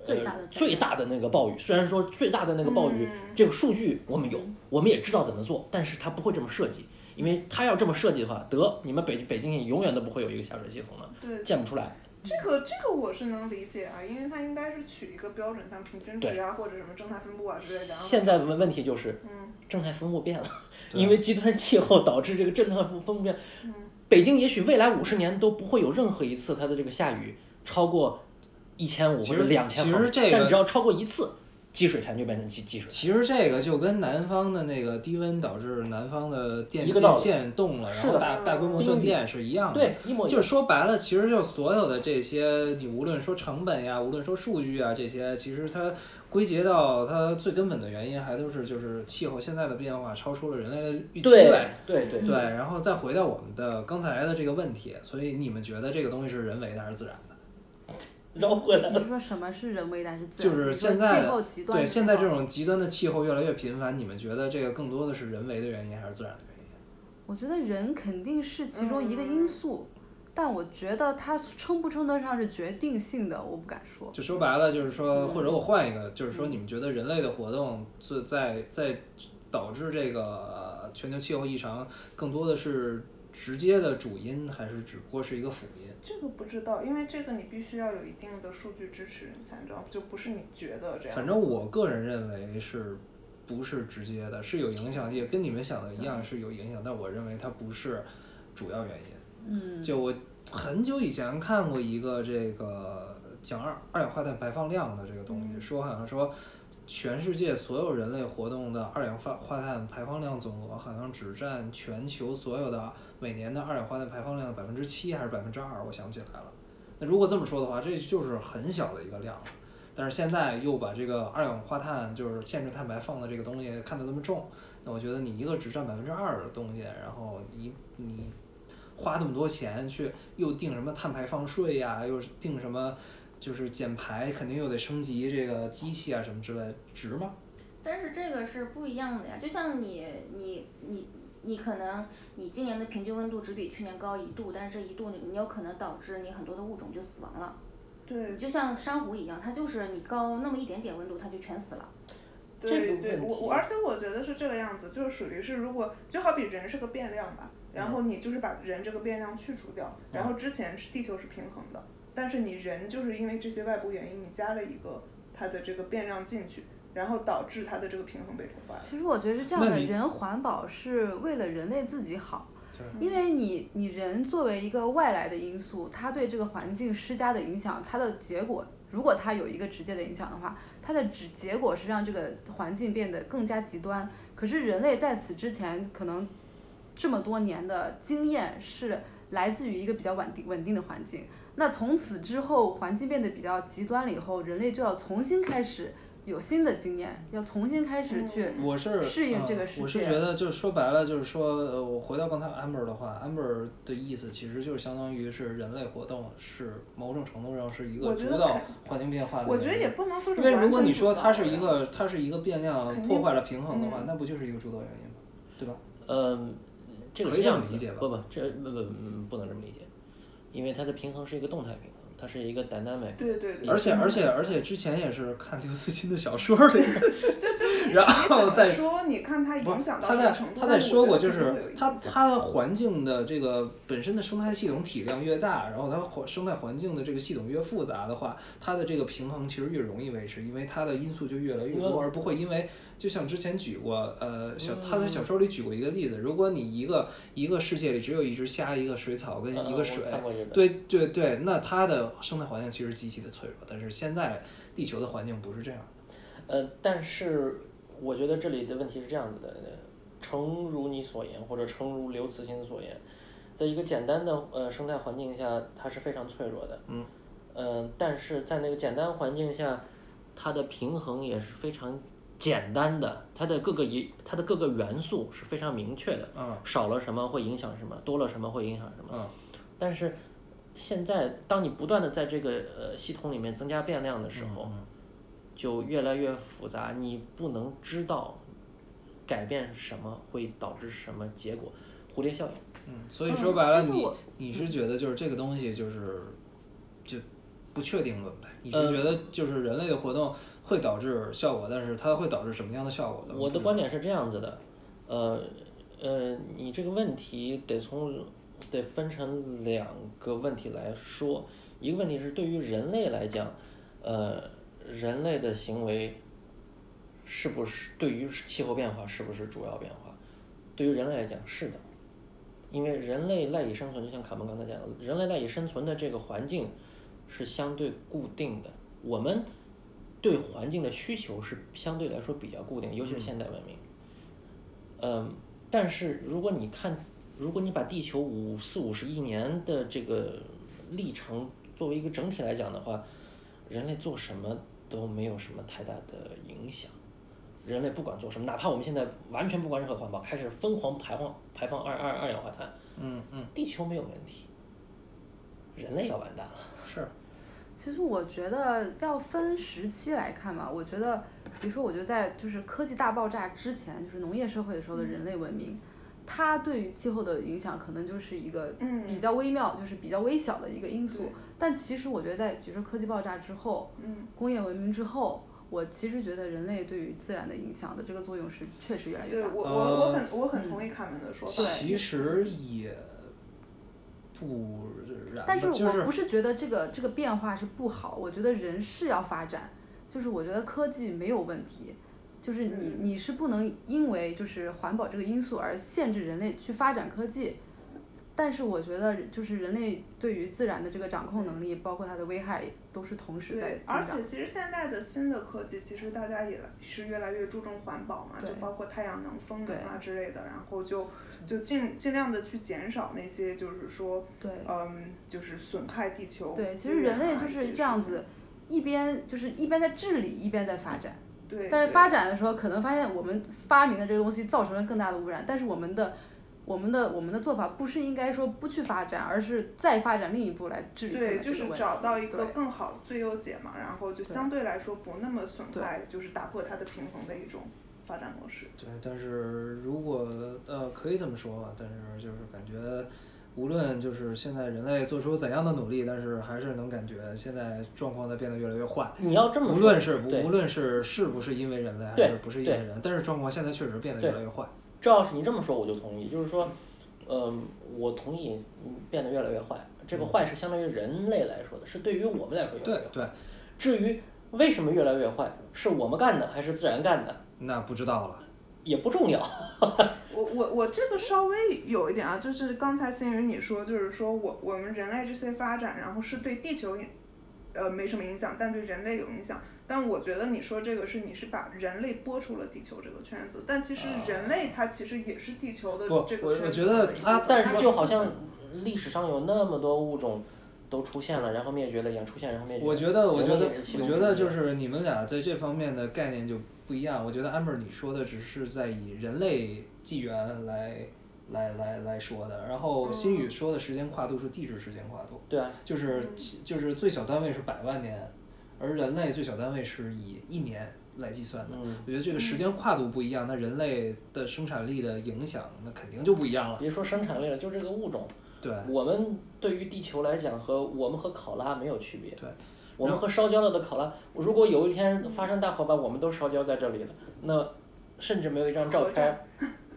最大的最大的那个暴雨。虽然说最大的那个暴雨这个数据我们有，我们也知道怎么做，但是它不会这么设计，因为它要这么设计的话，得你们北北京也永远都不会有一个下水系统了，对建不出来。这个这个我是能理解啊，因为它应该是取一个标准，像平均值啊或者什么正态分布啊之类的。现在问问题就是，嗯正态分布变了，因为极端气候导致这个正态分分布变。嗯北京也许未来五十年都不会有任何一次它的这个下雨超过一千五或者两千毫米，但只要超过一次。积水潭就变成积积水。其实这个就跟南方的那个低温导致南方的电电线动了，然后大大规模断电是一样的。对，一模一样。就是说白了，其实就所有的这些，你无论说成本呀，无论说数据啊，这些其实它归结到它最根本的原因，还都是就是气候现在的变化超出了人类的预期。对对对。对，然后再回到我们的刚才的这个问题，所以你们觉得这个东西是人为的还是自然的？绕回来。你说什么是人为的还是自然？就是现在的对现在这种极端的气候越来越频繁，你们觉得这个更多的是人为的原因还是自然的原因？我觉得人肯定是其中一个因素，但我觉得它称不称得上是决定性的，我不敢说。就说白了，就是说，或者我换一个，就是说，你们觉得人类的活动是在在导致这个全球气候异常，更多的是？直接的主因还是只不过是一个辅音？这个不知道，因为这个你必须要有一定的数据支持，你才知道，就不是你觉得这样。反正我个人认为是不是直接的，是有影响，也跟你们想的一样是有影响，但我认为它不是主要原因。嗯。就我很久以前看过一个这个讲二二氧化碳排放量的这个东西，说好像说全世界所有人类活动的二氧化碳排放量总额好像只占全球所有的每年的二氧化碳排放量的百分之七还是百分之二，我想不起来了。那如果这么说的话，这就是很小的一个量，但是现在又把这个二氧化碳就是限制碳排放的这个东西看得这么重，那我觉得你一个只占百分之二的东西，然后你你花那么多钱去又定什么碳排放税呀，又定什么就是减排肯定又得升级这个机器啊什么之类，值吗？但是这个是不一样的呀，就像你你你你可能你今年的平均温度只比去年高一度，但是这一度你有可能导致你很多的物种就死亡了。对。就像珊瑚一样，它就是你高那么一点点温度它就全死了。对对，我我而且我觉得是这个样子，就是属于是如果就好比人是个变量吧，然后你就是把人这个变量去除掉，然后之前是地球是平衡的，但是你人就是因为这些外部原因，你加了一个它的这个变量进去。然后导致它的这个平衡被破坏。其实我觉得是这样的，人环保是为了人类自己好，因为你你人作为一个外来的因素，它对这个环境施加的影响，它的结果如果它有一个直接的影响的话，它的直结果是让这个环境变得更加极端。可是人类在此之前可能这么多年的经验是来自于一个比较稳定稳定的环境，那从此之后环境变得比较极端了以后，人类就要重新开始。有新的经验，要重新开始去适应这个世界。我是觉得就是说白了就是说，呃，我回到刚才 amber 的话，amber 的意思其实就是相当于是人类活动是某种程度上是一个主导环境变化的。我觉得也不能说是因为如果你说它是一个它是一个变量破坏了平衡的话，那不就是一个主导原因吗？对吧？嗯，这个可以这样理解吧？不不，这不不不能这么理解，因为它的平衡是一个动态平衡。它是一个 dynamic，对对对，而且而且而且之前也是看刘慈欣的小说儿里，就就 然后再说你看他影响到他在他在说过就是他他的环境的这个本身的生态系统体量越大，然后它环生态环境的这个系统越复杂的话，它的这个平衡其实越容易维持，因为它的因素就越来越多，而不会因为就像之前举过呃小他在小说里举过一个例子，如果你一个一个世界里只有一只虾一个水草跟一个水，对对对，那它的。生态环境其实极其的脆弱，但是现在地球的环境不是这样。呃，但是我觉得这里的问题是这样子的，诚如你所言，或者诚如刘慈欣所言，在一个简单的呃生态环境下，它是非常脆弱的。嗯。呃，但是在那个简单环境下，它的平衡也是非常简单的，它的各个一它的各个元素是非常明确的。嗯。少了什么会影响什么，多了什么会影响什么。嗯。但是。现在，当你不断的在这个呃系统里面增加变量的时候，就越来越复杂，你不能知道改变什么会导致什么结果，蝴蝶效应。嗯，所以说白了，你你是觉得就是这个东西就是就不确定论呗？你是觉得就是人类的活动会导致效果，但是它会导致什么样的效果？我的观点是这样子的，呃呃，你这个问题得从。得分成两个问题来说，一个问题是对于人类来讲，呃，人类的行为是不是对于气候变化是不是主要变化？对于人类来讲是的，因为人类赖以生存，就像卡门刚才讲的，人类赖以生存的这个环境是相对固定的，我们对环境的需求是相对来说比较固定，尤其是现代文明。嗯，但是如果你看。如果你把地球五四五十亿年的这个历程作为一个整体来讲的话，人类做什么都没有什么太大的影响。人类不管做什么，哪怕我们现在完全不管任何环保，开始疯狂排放排放二二二氧化碳，嗯嗯，地球没有问题，人类要完蛋了。是。其实我觉得要分时期来看嘛，我觉得，比如说，我觉得在就是科技大爆炸之前，就是农业社会的时候的人类文明。它对于气候的影响可能就是一个比较微妙，就是比较微小的一个因素。但其实我觉得在比如说科技爆炸之后，工业文明之后，我其实觉得人类对于自然的影响的这个作用是确实越来越大。对，我我我很我很同意卡门的说法。其实也不然。但是我不是觉得这个这个变化是不好，我觉得人是要发展，就是我觉得科技没有问题。就是你你是不能因为就是环保这个因素而限制人类去发展科技，但是我觉得就是人类对于自然的这个掌控能力，包括它的危害都是同时在对，而且其实现在的新的科技，其实大家也是越来越注重环保嘛，就包括太阳能、风能啊之类的，然后就就尽尽量的去减少那些就是说对嗯就是损害地球对，其实人类就是这样子，一边就是一边在治理，一边在发展。对。但是发展的时候可能发现我们发明的这个东西造成了更大的污染，但是我们的我们的我们的做法不是应该说不去发展，而是再发展另一步来治理对，就是找到一个更好最优解嘛，然后就相对来说不那么损害，就是打破它的平衡的一种发展模式。对，但是如果呃可以这么说吧，但是就是感觉无论就是现在人类做出怎样的努力，但是还是能感觉现在状况在变得越来越坏。你要这么说，无论是无论是是不是因为人类还是不是因为人，但是状况现在确实变得越来越坏。这要是你这么说我就同意，就是说，嗯，我同意变得越来越坏，这个坏是相当于人类来说的，是对于我们来说越来越坏。对对。至于为什么越来越坏，是我们干的还是自然干的？那不知道了。也不重要。我我我这个稍微有一点啊，就是刚才星宇你说，就是说我我们人类这些发展，然后是对地球呃没什么影响，但对人类有影响。但我觉得你说这个是你是把人类拨出了地球这个圈子，但其实人类它其实也是地球的这个圈子我觉得啊。但是就好像历史上有那么多物种都出现了，然后灭绝了，也出现然后灭绝。我觉得我觉得我觉得就是你们俩在这方面的概念就不一样。我觉得 amber 你说的只是在以人类纪元来来来来说的，然后新宇说的时间跨度是地质时间跨度。对啊。就是就是最小单位是百万年。而人类最小单位是以一年来计算的，我觉得这个时间跨度不一样，那人类的生产力的影响那肯定就不一样了。别说生产力了，就这个物种，对，我们对于地球来讲和我们和考拉没有区别。对，我们和烧焦了的考拉，如果有一天发生大火把我们都烧焦在这里了，那甚至没有一张照片，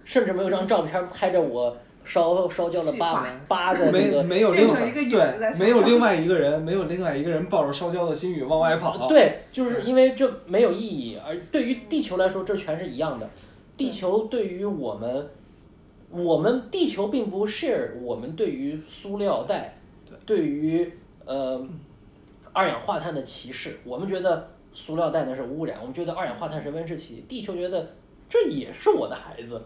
甚至没有一张照片拍着我。烧烧焦了八八个没没有另外对没有另外一个人没有另外一个人抱着烧焦的心语往外跑。对，就是因为这没有意义，而对于地球来说这全是一样的。地球对于我们，我们地球并不 share 我们对于塑料袋，对于呃二氧化碳的歧视。我们觉得塑料袋那是污染，我们觉得二氧化碳是温室气体。地球觉得这也是我的孩子。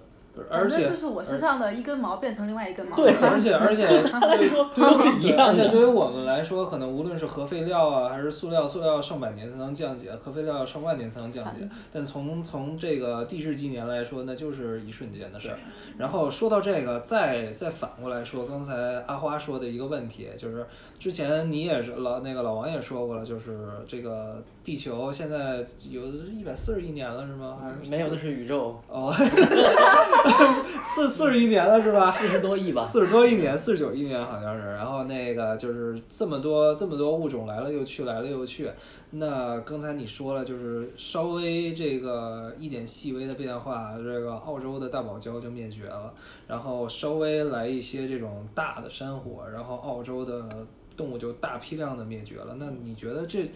而且就是我身上的一根毛变成另外一根毛。对，而且 而且对他来说都是一样的。而且对于我们来说，可能无论是核废料啊，还是塑料，塑料上百年才能降解，核废料要上万年才能降解。但从从这个地质纪年来说，那就是一瞬间的事儿。然后说到这个，再再反过来说，刚才阿花说的一个问题，就是之前你也是老那个老王也说过了，就是这个地球现在有一百四十亿年了是吗？还是没有，那是宇宙。哦。四四十亿年了是吧？四十多亿吧。四十多亿年，四十九亿年好像是。然后那个就是这么多这么多物种来了又去，来了又去。那刚才你说了，就是稍微这个一点细微的变化，这个澳洲的大堡礁就灭绝了。然后稍微来一些这种大的山火，然后澳洲的动物就大批量的灭绝了。那你觉得这？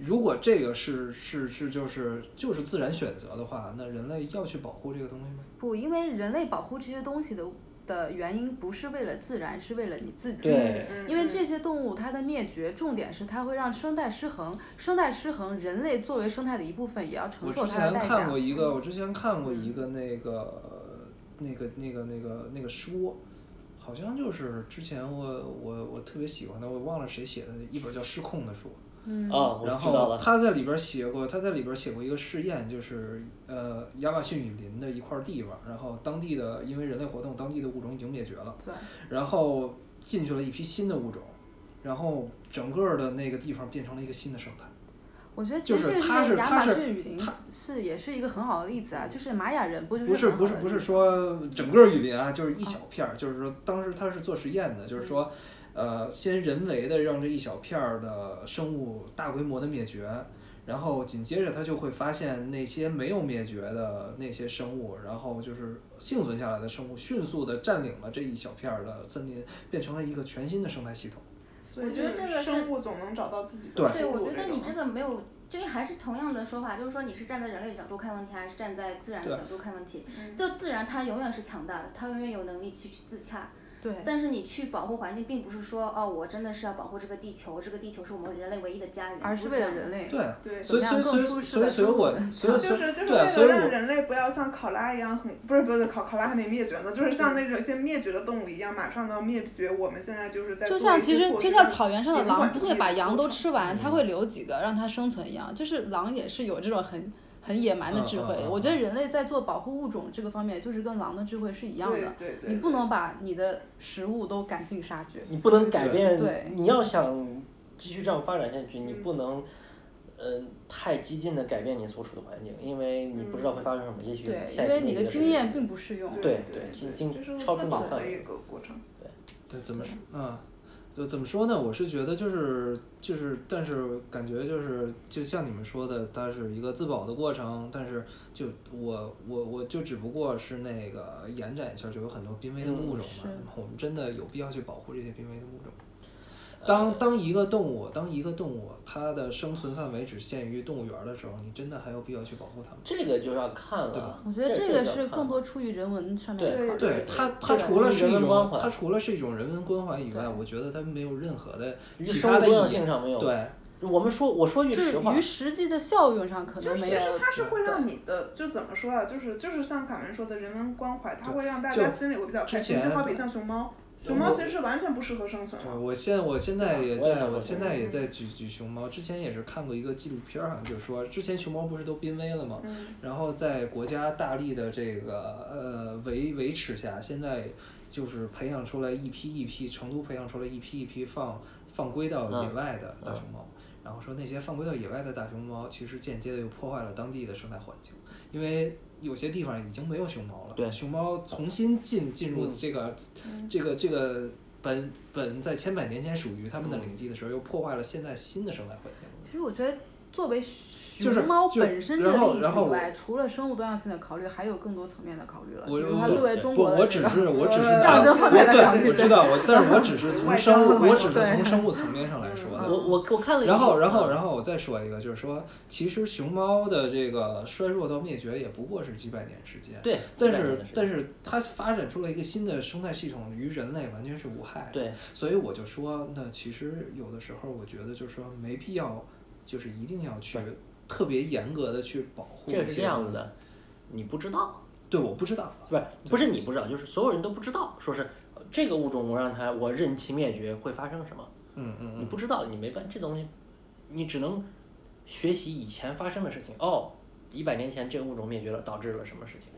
如果这个是是是就是就是自然选择的话，那人类要去保护这个东西吗？不，因为人类保护这些东西的的原因不是为了自然，是为了你自己。对。因为这些动物它的灭绝，重点是它会让生态失衡，生态失衡，人类作为生态的一部分也要承受它的代价。我之前看过一个，我之前看过一个那个那个那个那个那个书，好像就是之前我我我特别喜欢的，我忘了谁写的一本叫《失控》的书。嗯，然后他在里边写过，他在里边写过一个试验，就是呃亚马逊雨林的一块地方，然后当地的因为人类活动，当地的物种已经灭绝了，对，然后进去了一批新的物种，然后整个的那个地方变成了一个新的生态。我觉得其实这个亚马逊雨林是也是一个很好的例子啊，就是玛雅人不就是不是不是不是说整个雨林啊，就是一小片儿，就是说当时他是做实验的，就是说。呃，先人为的让这一小片儿的生物大规模的灭绝，然后紧接着他就会发现那些没有灭绝的那些生物，然后就是幸存下来的生物，迅速的占领了这一小片儿的森林，变成了一个全新的生态系统。我觉得这个生物总能找到自己的对，我觉得你这个没有，就还是同样的说法，就是说你是站在人类的角度看问题，还是站在自然的角度看问题？就自然它永远是强大的，它永远有能力去自洽。对。但是你去保护环境，并不是说哦我真的是要保护这个地球，这个地球是我们人类唯一的家园，而是为了人类对对所以所以所以所以所以我 所以就是就是为了让所以我人类不要像考拉一样很不是不是考考拉还没灭绝呢，就是像那种一些灭绝的动物一样，马上都要灭绝，我们现在就是在就像其实就像草原上的狼不会把羊都吃完，它会留几个让它生存一样，就是狼也是有这种很很野蛮的智慧，嗯嗯嗯我觉得人类在做保护物种这个方面，就是跟狼的智慧是一样的对对，对你不能把你的食物都赶尽杀绝。你不能改变对，你要想继续这样发展下去，你不能。嗯，太激进的改变你所处的环境，因为你不知道会发生什么，也许对，下一因为你的经验并不适用。对对经经这是超出你自保的的范围一个过程。对。对，怎么说啊？就怎么说呢？我是觉得就是就是，但是感觉就是就像你们说的，它是一个自保的过程，但是就我我我就只不过是那个延展一下，就有很多濒危的物种嘛，是我们真的有必要去保护这些濒危的物种。当当一个动物，当一个动物它的生存范围只限于动物园儿的时候，你真的还有必要去保护它吗？这个就要看了。我觉得这这个是更多出于人文上面的对考虑。对它，它除了是一种它除了是一种人文关怀以外，我觉得它没有任何的其他的意义上没有。对，我们说我说句实话于，实际的效用上可就能没有。其实它是会让你的，就怎么说啊，就是就是像凯文说的人文关怀，它会让大家心里会比较开心，就好比像熊猫，熊猫其实是完全不适合生存对，我现我现在也在，我现在也在举举熊猫。之前也是看过一个纪录片儿，好像就是说，之前熊猫不是都濒危了吗？嗯然后在国家大力的这个呃维维持下，现在就是培养出来一批一批，成都培养出来一批一批放放归到野嗯外的大嗯熊猫。然后说那些放归到野外的大熊猫，其实间接的又破坏了当地的生态环境，因为有些地方已经没有熊猫了。对熊猫重新进进入嗯这个、这个这个本本在千百年前属于他们的领地的时候，又破坏了现在新的生态环境。其实我觉得，作为就是熊猫本身这然个例子后然后我以外，除了生物多样性的考虑，还有更多层面的考虑了。我比如它作为中不国的这个我只是我只是 象拿征方面的考虑。对，我知道，我但是我只是 从生物，我只是从生物层面上来说的。我我我看了一然后然后然后我再说一个，就是说，其实熊猫的这个衰弱到灭绝也不过是几百年时间。对但是但是它发展出了一个新的生态系统，与人类完全是无害。对所以我就说，那其实有的时候我觉得就是说没必要，就是一定要去特别严格的去保护这个是这样子的，你不知道。对，我不知道。不是不是你不知道，就是所有人都不知道，说是呃这个物种我让它我任其灭绝会发生什么？嗯嗯嗯你不知道，你没办这东西，你只能学习以前发生的事情。哦，一百年前这个物种灭绝了，导致了什么事情？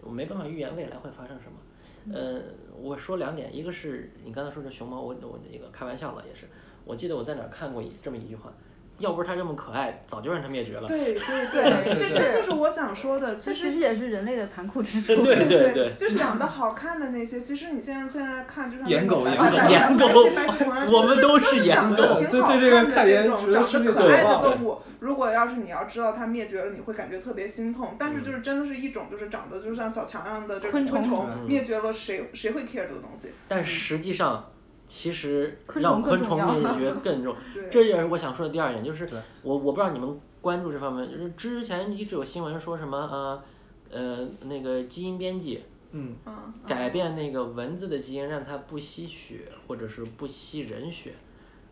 我没办法预言未来会发生什么。呃，我说两点，一个是你刚才说这熊猫，我我那个开玩笑了也是，我记得我在哪儿看过一这么一句话，要不是它这么可爱，早就让它灭绝了。对对 对这这就是我想说的，这其实也是人类的残酷之处。对对对，就长得好看的那些，其实你现在现在看，就像颜狗那颜狗个白白颜狗我们都就是颜狗长得挺对好对这个看看的这颜值种长得可爱的的动物，如果要是你要知道它灭绝了，你会感觉特别心痛。但是就是真的是一种就是长得就像小强一样的这种昆虫昆虫嗯灭绝了，谁谁会 care 这个东西？但实际上，其实让昆虫 灭绝更重。这也是我想说的第二点，就是我我不知道你们关注这方面，就是之前一直有新闻说什么呃呃那个基因编辑，嗯嗯改变那个蚊子的基因，让它不吸血或者是不吸人血。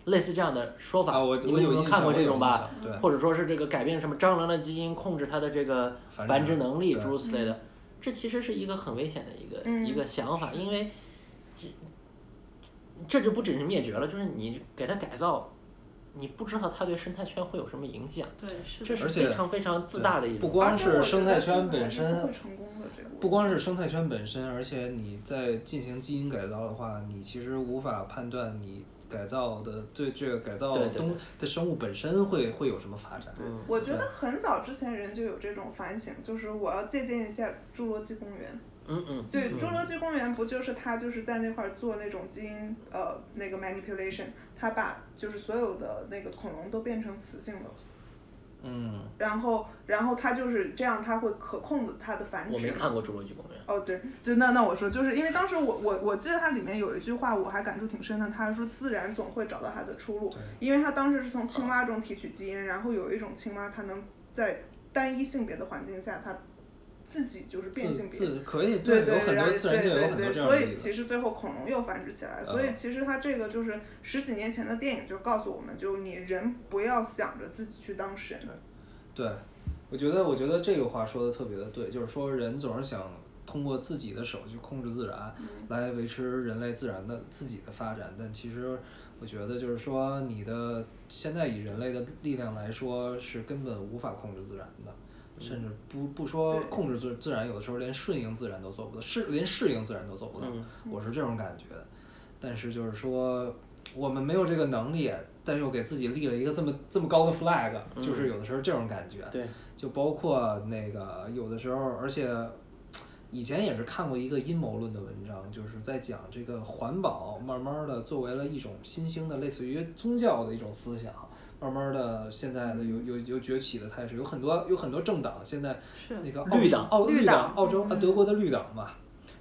类似这样的说法，啊我你们有没有看过这种吧或者说是这个改变什么蟑螂的基因，控制它的这个繁繁殖殖能力，诸如此类的。这其实是一个很危险的一个、一个嗯想法，因为这这就不只是灭绝了，就是你给它改造，你不知道它对生态圈会有什么影响。对是的这是非常非常自大的一种。不光是生态圈本身不会成功的这个不光是生态圈本身，而且你在进行基因改造的话，你其实无法判断你改造的对这个改造东的生物本身会会有什么发展。嗯我觉得很早之前人就有这种反省，就是我要借鉴一下《侏罗纪公园》。嗯嗯。对，嗯侏罗纪公园不就是他就是在那块儿做那种基因呃那个 manipulation，他把就是所有的那个恐龙都变成雌性的，嗯，然后然后他就是这样，他会可控的它的繁殖。我没看过《侏罗纪公园》。哦，对，就那那我说，就是因为当时我我我记得它里面有一句话我还感触挺深的，他说自然总会找到它的出路，因为它当时是从青蛙中提取基因，然后有一种青蛙它能在单一性别的环境下它自己就是变性别，自可以对对对对对，很多这样所以其实最后恐龙又繁殖起来，所以嗯。其实它这个就是十几年前的电影就告诉我们，就你人不要想着自己去当神。对，我觉得我觉得这个话说的特别的对，就是说人总是想通过自己的手去控制自然，来维持人类自然的自己的发展，但其实我觉得就是说你的现在以人类的力量来说是根本无法控制自然的。甚至不不说控制自自然，有的时候连顺应自然都做不到，适连适应自然都做不到，我是这种感觉。但是就是说我们没有这个能力，但又给自己立了一个这么这么高的 flag，就是有的时候这种感觉。对就包括那个有的时候，而且以前也是看过一个阴谋论的文章，就是在讲这个环保慢慢的作为了一种新兴的类似于宗教的一种思想，慢慢的现在的有有有崛起的态势，有很多有很多政党现在是那个绿党澳绿绿党澳洲啊德国的绿党嘛，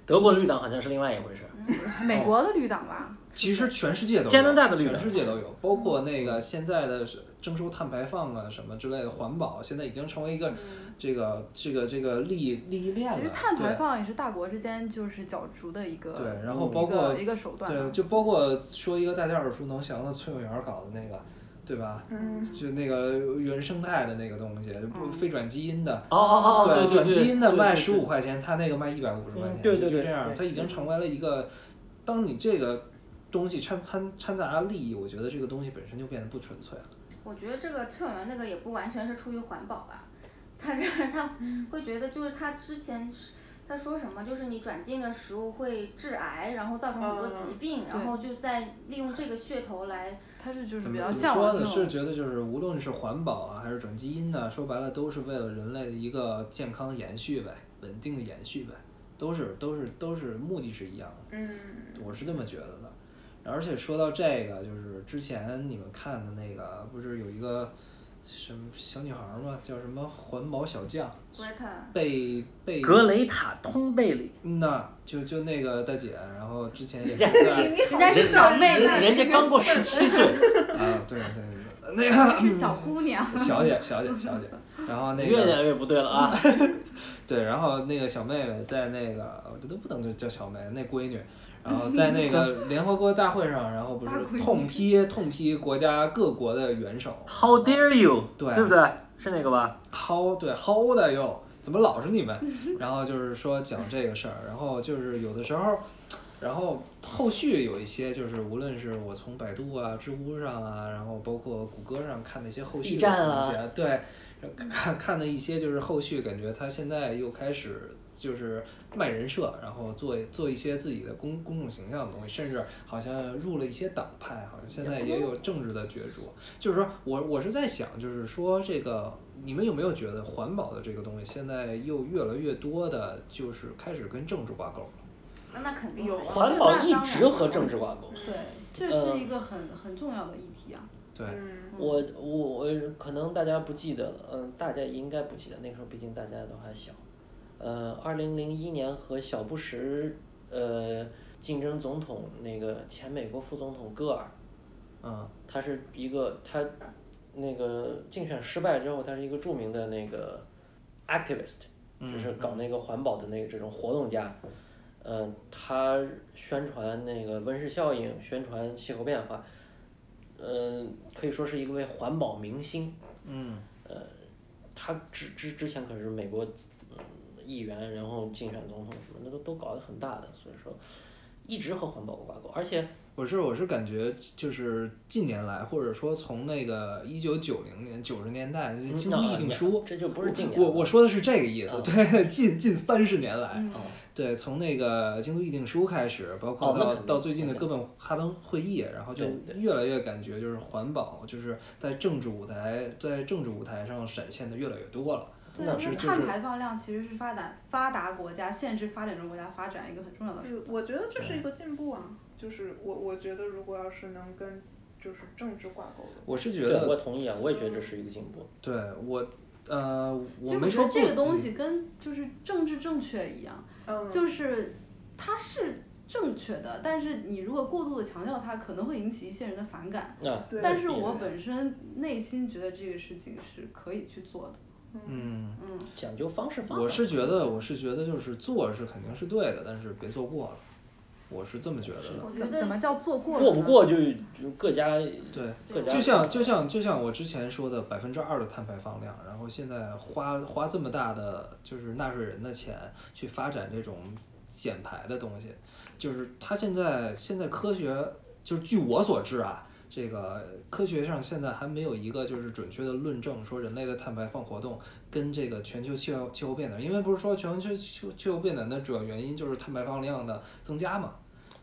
德国绿党好像是另外一回事儿。美国的绿党吧。其实全世界都有，加拿大的绿党全世界都有，包括那个现在的是征收碳排放啊什么之类的环保，现在已经成为一个这个这个这个利益利益链了。其实碳排放也是大国之间就是角逐的一个对，然后包括一个手段对，就包括说一个大家耳熟能详的崔永元搞的那个，对吧？嗯就那个原生态的那个东西，不非转基因的。哦哦哦对对转基因的卖十五块钱，他那个卖一百五十块钱，嗯对对对就这样，对它已经成为了一个，当你这个东西掺掺掺杂利益，我觉得这个东西本身就变得不纯粹了。我觉得这个崔永元那个也不完全是出于环保吧，他这他会觉得就是他之前是他说什么，就是你转基因的食物会致癌，然后造成很多疾嗯病，然后就在利用这个噱头来。他是就是怎么比较怎么说呢？是觉得就是无论是环保啊，还是转基因呐、说白了都是为了人类的一个健康的延续呗，稳定的延续呗，都是都是都是目的是一样的。嗯我是这么觉得的。而且说到这个，就是之前你们看的那个，不是有一个什么小女孩儿吗？叫什么环保小将 Greta 被被格雷塔通贝里，嗯呐，就就那个大姐，然后之前也是人在你好人家是小妹妹。人人家刚过十七岁，啊，对对对，那个是小姑娘。小姐小姐小姐，然后那个越讲越不对了啊。对，然后那个小妹妹在那个我这都不能叫小妹，那闺女，然后在那个联合国大会上，然后不是痛批痛批国家各国的元首，How dare you，对对不对？是那个吧？？How 对薅的哟，怎么老是你们？然后就是说讲这个事儿，然后就是有的时候，然后后续有一些就是无论是我从百度啊、知乎上啊，然后包括谷歌上看那些后续的东西啊对，看看的一些就是后续感觉他现在又开始就是卖人设，然后做做一些自己的公公众形象的东西，甚至好像入了一些党派，好像现在也有政治的角逐。就是说我我是在想，就是说这个你们有没有觉得环保的这个东西现在又越来越多的，就是开始跟政治挂钩了？那那肯定有啊环保一直和政治挂钩。对，这是一个很很重要的议题啊。对，嗯我我我可能大家不记得了，嗯，大家应该不记得，那个时候毕竟大家都还小。呃，二零零一年和小布什呃竞争总统那个前美国副总统戈尔，嗯他是一个他那个竞选失败之后，他是一个著名的那个 activist，就是搞那个环保的那个这种活动家。呃，他宣传那个温室效应，宣传气候变化，呃，可以说是一位环保明星。嗯呃，他之之之前可是美国嗯议员，然后竞选总统什么的都都搞得很大的，所以说一直和环保挂钩，而且我是我是感觉就是近年来，或者说从那个一九九零年九十年代《京都议定书》这就不是近年了我我说的是这个意思，啊对，近近三十年来，嗯对，从那个京都议定书开始，包括到、到最近的哥本哈根会议，然后就越来越感觉就是环保就是在政治舞台在政治舞台上闪现的越来越多了。对，因为碳排放量其实是发达发达国家限制发展中国家发展一个很重要的手是，段。我觉得这是一个进步啊，就是我我觉得如果要是能跟就是政治挂钩的，我是觉得，我同意啊，我也觉得这是一个进步。对我呃，其实我觉得这个东西嗯跟就是政治正确一样，嗯就是它是正确的，但是你如果过度的强调它，可能会引起一些人的反感。啊对但是我本身内心觉得这个事情是可以去做的。嗯。讲究方式方法。我是觉得我是觉得就是做是肯定是对的，但是别做过了，我是这么觉得的。怎怎么叫做过了过不过就就各家对。各，家就像就像就像我之前说的百分之二的碳排放量，然后现在花花这么大的就是纳税人的钱去发展这种减排的东西，就是它现在现在科学就是据我所知啊，这个科学上现在还没有一个就是准确的论证说人类的碳排放活动跟这个全球气候气候变暖，因为不是说全球气气候变暖的主要原因就是碳排放量的增加嘛。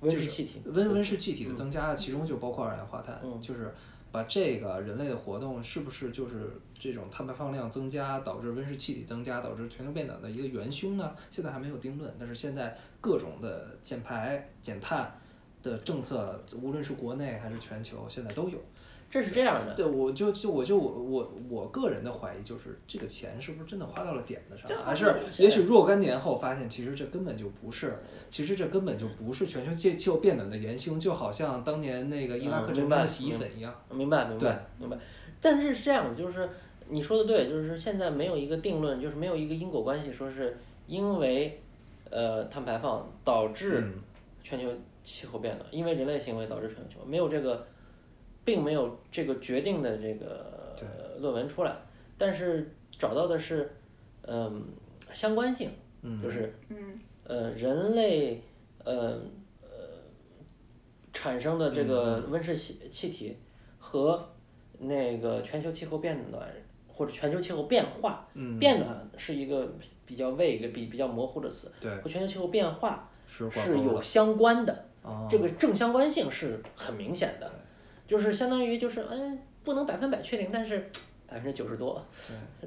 就是温室气体温温室气体的增加，其中就包括二氧化碳，嗯就是把这个人类的活动是不是就是这种碳排放量增加导致温室气体增加，导致全球变暖的一个元凶呢？现在还没有定论，但是现在各种的减排减碳的政策，无论是国内还是全球，现在都有。这是这样的对，我就就我就我我我个人的怀疑就是这个钱是不是真的花到了点子上，还是也许若干年后发现其实这根本就不是，其实这根本就不是全球气气候变暖的元凶，就好像当年那个伊拉克战争的洗衣粉一样。明白明对白明白。但是是这样的，就是你说的对，就是现在没有一个定论，就是没有一个因果关系，说是因为呃碳排放导致嗯全球气候变暖，因为人类行为导致全球没有这个，并没有这个决定的这个对论文出来，但是找到的是嗯相关性，嗯就是嗯。呃人类呃呃产生的这个嗯温室气气体和那个全球气候变暖或者全球气候变化，嗯变暖是一个比较 vague 比比较模糊的词，对和全球气候变化是有相关的，哦这个正相关性是很明显的，就是相当于就是嗯不能百分百确定，但是 百分之九十多，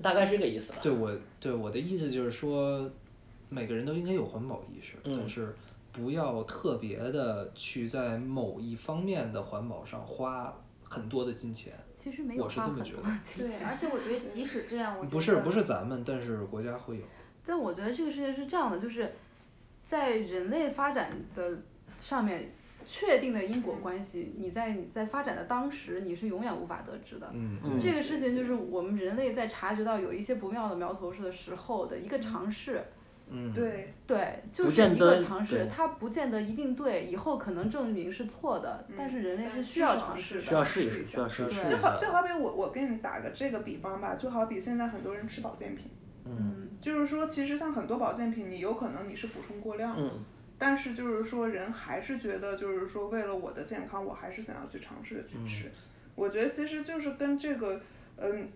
大概是这个意思吧。对我对我的意思就是说，每个人都应该有环保意识，嗯但是不要特别的去在某一方面的环保上花很多的金钱。其实没有我是这么觉得。对，而且我觉得即使这样，我不是不是咱们，但是国家会有。但我觉得这个世界是这样的，就是在人类发展的上面确定的因果关系，你在你在发展的当时，你是永远无法得知的。嗯嗯这个事情就是我们人类在察觉到有一些不妙的苗头的时候的一个尝试。嗯对对，就是一个尝试对，它不见得一定对，以后可能证明是错的，但是人类是需要尝试的。需要试一试一需要试一试就好就好比我我给你打个这个比方吧，就好比现在很多人吃保健品，嗯就是说其实像很多保健品，你有可能你是补充过量的，嗯但是就是说人还是觉得就是说为了我的健康，我还是想要去尝试着去吃。我觉得其实就是跟这个嗯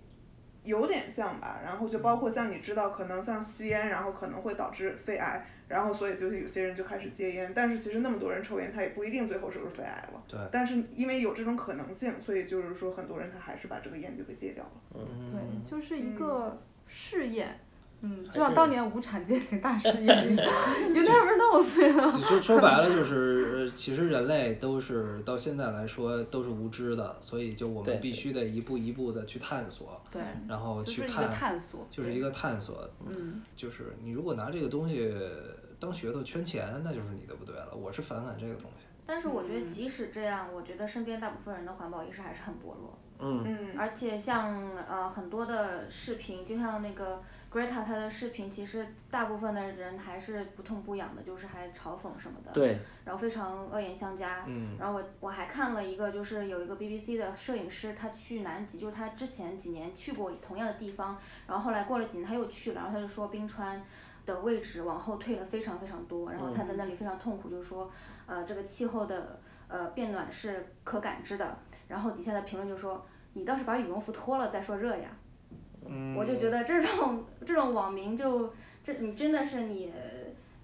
有点像吧，然后就包括像你知道可能像吸烟，然后可能会导致肺癌，然后所以就是有些人就开始戒烟，但是其实那么多人抽烟，他也不一定最后是不是肺癌了。对但是因为有这种可能性，所以就是说很多人他还是把这个烟就给戒掉了。嗯对，就是一个试验。嗯，就像当年无产阶级大试验一样，You never know，对 吧？说说白了就是，呃其实人类都是到现在来说都是无知的，所以就我们必须得一步一步的去探索，对然后就是一个去看，探索就是一个探索，嗯就是你如果拿这个东西当噱头圈钱，那就是你的不对了，我是反感这个东西。但是我觉得即使这样，我觉得身边大部分人的环保意识还是很薄弱。嗯嗯而且像呃很多的视频，就像那个 Greta 她的视频，其实大部分的人还是不痛不痒的，就是还嘲讽什么的。对然后非常恶言相加。嗯然后我我还看了一个，就是有一个 BBC 的摄影师，他去南极，就是他之前几年去过同样的地方，然后后来过了几年他又去了，然后他就说冰川的位置往后退了非常非常多，然后他在那里非常痛苦，就是说呃这个气候的呃变暖是可感知的，然后底下的评论就说你倒是把羽绒服脱了再说热呀。嗯我就觉得这种这种网民就这你真的是你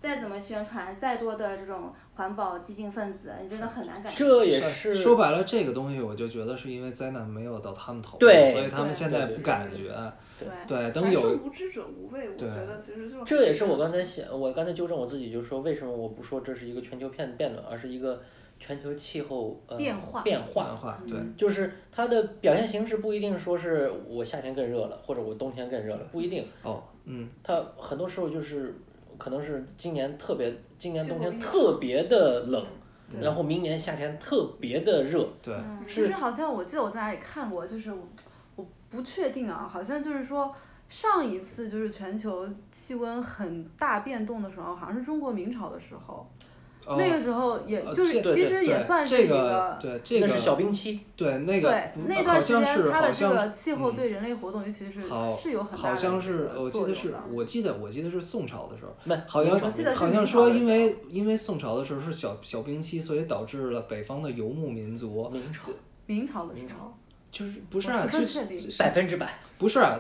再怎么宣传，再多的这种环保激进分子，你真的很难感这也是说白了，这个东西我就觉得是因为灾难没有到他们头上，所以他们现在不感觉。对对，等有无知者无畏，我觉得其实就是这也是我刚才想，我刚才纠正我自己，就是说为什么我不说这是一个全球变变暖，而是一个全球气候呃变化变化变化对就是它的表现形式不一定说是我夏天更热了，或者我冬天更热了，不一定。哦，嗯，它很多时候就是可能是今年特别，今年冬天特别的冷，然后明年夏天特别的热。对，其实好像我记得我在哪里看过，就是我我不确定啊，好像就是说上一次就是全球气温很大变动的时候，好像是中国明朝的时候。那个时候也就是其实也算是一个对这个那是小冰期。对那个对那段时间它的这个气候嗯对人类活动尤其是是有很大好像是我记得是我记得我记得是宋朝的时候没好像我记得好像说因为因为宋朝的时候是小小冰期，所以导致了北方的游牧民族明朝明朝的时候就是不是啊百分之百不是啊，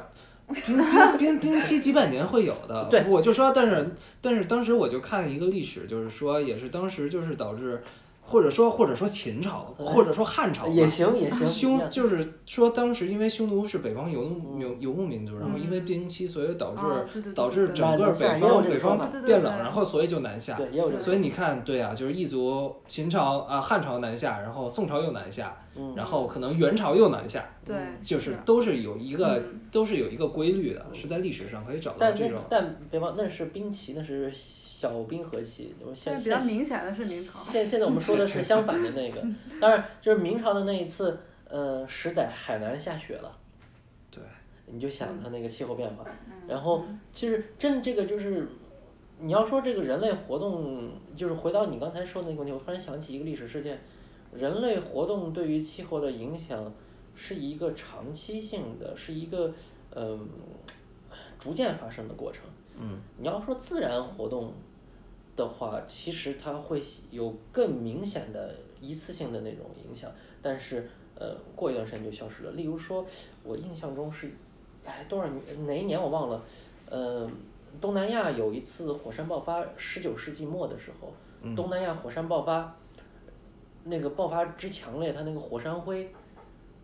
冰冰 冰冰期几百年会有的。对我就说，但是但是当时我就看一个历史，就是说也是当时就是导致。或者说，或者说秦朝，或者说汉朝，也行也行匈就是说当时因为匈奴是北方游牧嗯。游游牧民族，然后因为冰期，所以导致导致整个北方北方变冷，然后所以就南下。对也有这个。所以你看，对啊，就是异族秦朝啊汉朝南下，然后宋朝又南下，嗯。然后可能元朝又南下。对就是是。都是有一个嗯。都是有一个规律的，是在历史上可以找到这种。但北方那是冰期，那是小冰河期，我现但是比较现明显的是明朝现现在我们说的是相反的那个，当然就是明朝的那一次，呃，实在海南下雪了。对。你就想它那个气候变化，嗯然后其实真这个就是，你要说这个人类活动，就是回到你刚才说的那个问题，我突然想起一个历史事件，人类活动对于气候的影响是一个长期性的，是一个呃逐渐发生的过程。嗯你要说自然活动的话，其实它会有更明显的一次性的那种影响，但是呃过一段时间就消失了。例如说，我印象中是，哎多少年哪一年我忘了，呃东南亚有一次火山爆发，十九世纪末的时候，嗯东南亚火山爆发，那个爆发之强烈，它那个火山灰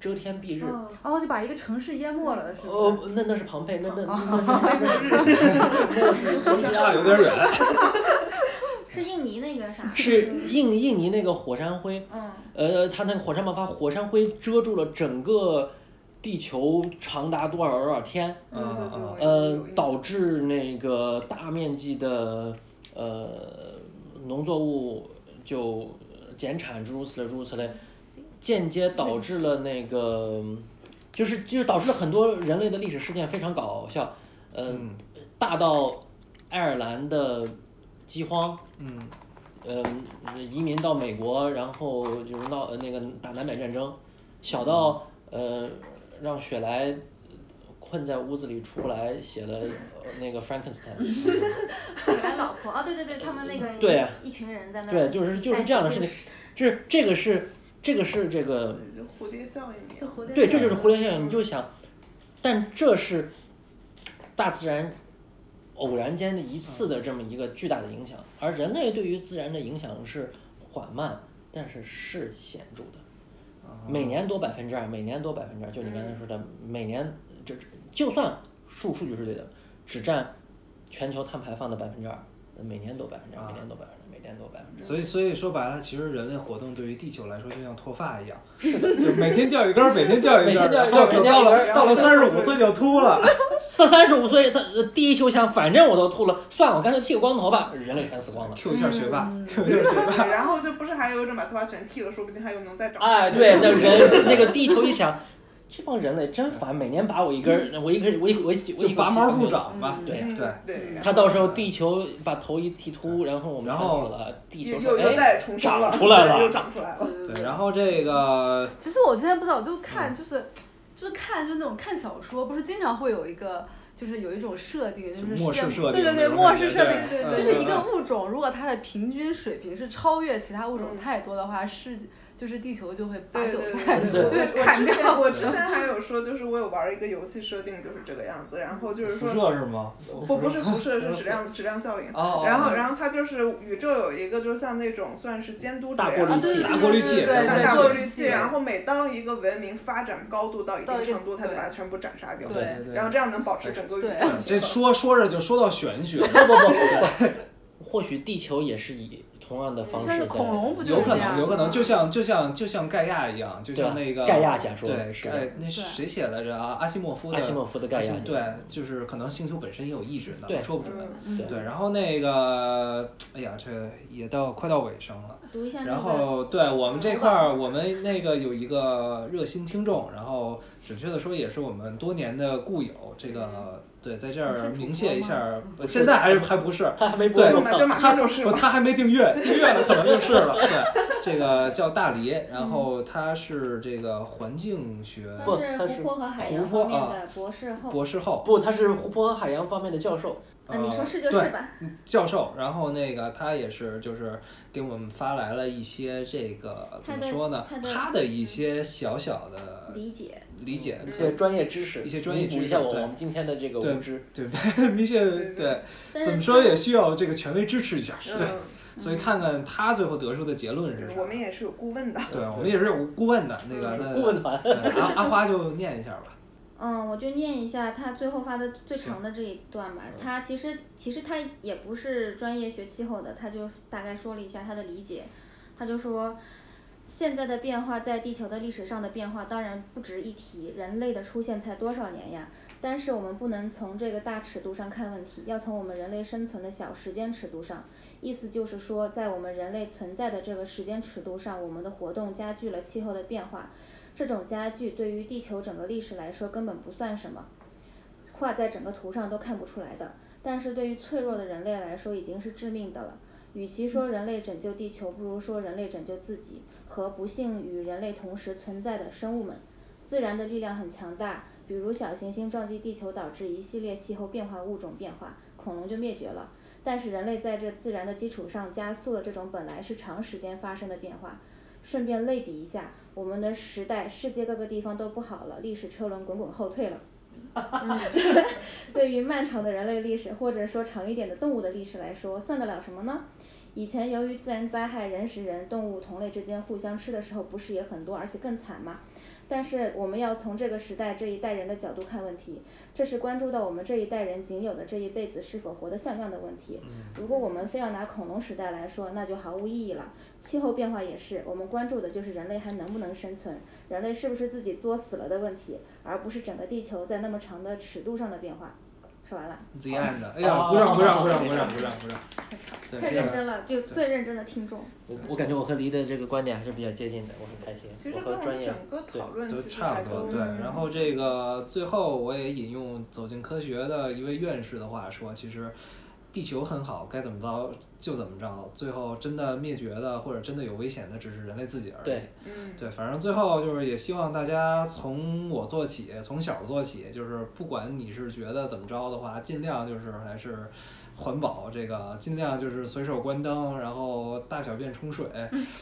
遮天蔽日。嗯然后就把一个城市淹没了，是不是？呃，那那是庞培，那那那那是那是 差有点远。是印尼那个啥？是印印尼那个火山灰，嗯呃，它那个火山爆发，火山灰遮住了整个地球长达多少多少天，对对对呃导致那个大面积的呃农作物就减产，诸如此类诸如此类，间接导致了那个就是就是导致了很多人类的历史事件非常搞笑，嗯，大到爱尔兰的饥荒，嗯嗯，移民到美国，然后就是闹呃那个打南北战争，小到呃让雪莱困在屋子里出不来，写了呃那个 Frankenstein。雪莱老婆啊，对对对，他们那个对一群人在那儿对，就是就是这样的事情写故事，这是这个是这个是这个蝴蝶效应。蝴蝶对，这就是蝴蝶效应。你就想，但这是大自然偶然间的一次的这么一个巨大的影响，而人类对于自然的影响是缓慢，但是是显著的。每年多百分之二，每年多百分之二，就你刚才说的，每年这就算数数据是对的，只占全球碳排放的百分之二，每年都百分之二，每年都百分之二，每年都百分之二。所以所以说白了，其实人类活动对于地球来说就像脱发一样，就每天掉一根儿，每天掉一根儿，每天掉一然后根到了到了三十五岁就秃了。到三十五岁，他呃第一球想，反正我都秃了，算了，我干脆剃个光头吧，人类全死光了。Q 一下学霸嗯，Q 一下学霸。然后就不是还有一种把头发全剃了，说不定还有能再长。哎，对，那人那个地球一想，这帮人类真烦，每年拔我一根儿，我一根儿我一我一我一拔毛助长吧对嗯对对。他到时候地球把头一剃秃，然后我们全然后死了，地球又说哎又又再重生了，长出来了，对又长出来了。对，然后这个 其实我之前不知道，我就嗯看就是就是看就那种看小说，不是经常会有一个。就是有一种设定，就是末世设定对对对，末世设定对，对就是一个嗯物种，如果它的平均水平是超越其他物种嗯太多的话，是就是地球就会拔对对韭菜，对砍掉。我之前还有说，就是我有玩一个游戏设定就是这个样子，然后 就是辐说射是吗？不不是辐射，是质量质量效应。然后哦然后它就是宇宙有一个就是像那种算是监督者大一样的过滤器大过滤器对对大对对大过滤器，对然后每当一个文明发展高度到一定程度，它就把它全部斩杀掉。对对对然后这样能保持整个宇宙的这平衡说说着就说到玄学。不不不不，或许地球也是以同样的方式但是在恐龙不就有可能，有可能，就像就像就像盖亚一样，就像那个对盖亚假说对，那是谁写来着啊？阿西莫夫的。阿西莫夫的盖亚对，就是可能星球本身也有意志的，对说不准。嗯对对，然后那个，哎呀，这也到快到尾声了。读一下那个然后，对我们这块儿，我们那个有一个热心听众，然后准确的说也是我们多年的故友，这个对，在这儿明谢一下现在还是还不是，他还没播对他就马上就是不他还没订阅，订阅了可能就是了。对，这个叫大黎，然后他是这个环境学不他是湖泊和海洋方面的博士后。博士后。不，他是湖泊和海洋方面的教授。啊你说是就对是吧嗯教授，然后那个他也是就是给我们发来了一些这个怎么说呢？他的他的一些小小的理解理解一些专业知识，一些专业知识，弥补一下我们今天的这个对无知。对，明显对，怎么说也需要这个权威支持一下，对嗯，所以看看他最后得出的结论是啥。我们也是有顾问的。对，我们也是有顾问的，那个那顾问团对阿阿花就念一下吧。嗯，我就念一下他最后发的最长的这一段吧。嗯他其实其实他也不是专业学气候的，他就大概说了一下他的理解。他就说，现在的变化在地球的历史上的变化当然不值一提，人类的出现才多少年呀？但是我们不能从这个大尺度上看问题，要从我们人类生存的小时间尺度上。意思就是说，在我们人类存在的这个时间尺度上，我们的活动加剧了气候的变化。这种加剧对于地球整个历史来说根本不算什么，画在整个图上都看不出来的。但是对于脆弱的人类来说已经是致命的了。与其说人类拯救地球，不如说人类拯救自己和不幸与人类同时存在的生物们。自然的力量很强大，比如小行星撞击地球导致一系列气候变化物种变化，恐龙就灭绝了。但是人类在这自然的基础上加速了这种本来是长时间发生的变化。顺便类比一下，我们的时代世界各个地方都不好了，历史车轮滚滚后退了。嗯对于漫长的人类历史，或者说长一点的动物的历史来说，算得了什么呢？以前由于自然灾害，人食人，动物同类之间互相吃的时候，不是也很多，而且更惨吗？但是我们要从这个时代这一代人的角度看问题，这是关注到我们这一代人仅有的这一辈子是否活得像样的问题。如果我们非要拿恐龙时代来说，那就毫无意义了。气候变化也是，我们关注的就是人类还能不能生存，人类是不是自己作死了的问题，而不是整个地球在那么长的尺度上的变化。说完了。The end，哎呀，鼓掌鼓掌鼓掌鼓掌鼓掌鼓掌。太认真了，就最认真的听众。我我感觉我和黎的这个观点还是比较接近的，我很开心。其实我和专业跟我们整个讨论都其实还差不多，都对。然后这个最后我也引用《走进科学》的一位院士的话说，其实地球很好，该怎么着就怎么着，最后真的灭绝的或者真的有危险的只是人类自己而已。对嗯对，反正最后就是也希望大家从我做起，从小做起，就是不管你是觉得怎么着的话，尽量就是还是环保这个，尽量就是随手关灯，然后大小便冲水，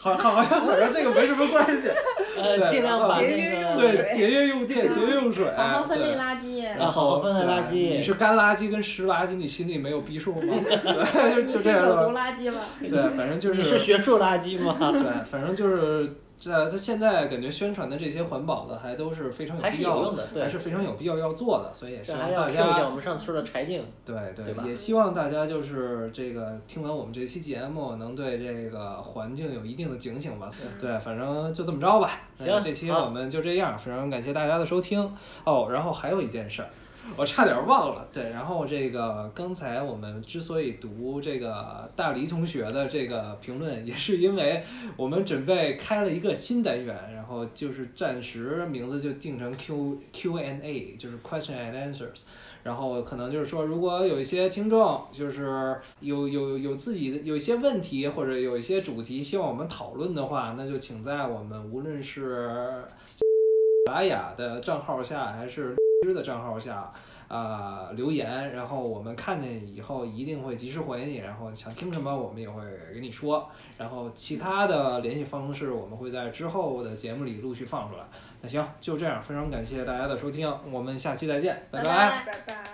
好好好像好像这个没什么关系。呃对尽量把节约那个对节约用电，节约用水，好好分类对垃圾然啊好分类垃圾你是干垃圾跟湿垃圾，你心里没有逼数吗？对，就你是这样的有毒垃圾吗对，反正就是你是学术垃圾吗对，反正就是在他现在感觉宣传的这些环保的还都是非常有必要还是非常有必要要做的，所以也希这还要望大家我们上次说的柴静。对对也希望大家就是这个听完我们这期节目，能对这个环境有一定的警醒吧。对，反正就这么着吧。行这期我们就这样，非常感谢大家的收听。哦，然后还有一件事儿。我差点忘了，对，然后这个刚才我们之所以读这个大黎同学的这个评论，也是因为我们准备开了一个新单元，然后就是暂时名字就定成 Q Q and A，就是 Question and Answers。然后可能就是说，如果有一些听众就是有有有自己的有一些问题或者有一些主题希望我们讨论的话，那就请在我们无论是 达雅的账号下还是知的账号下。啊、留言，然后我们看见以后一定会及时回你，然后想听什么我们也会给你说，然后其他的联系方式我们会在之后的节目里陆续放出来。那行，就这样，非常感谢大家的收听，我们下期再见，拜拜拜拜拜。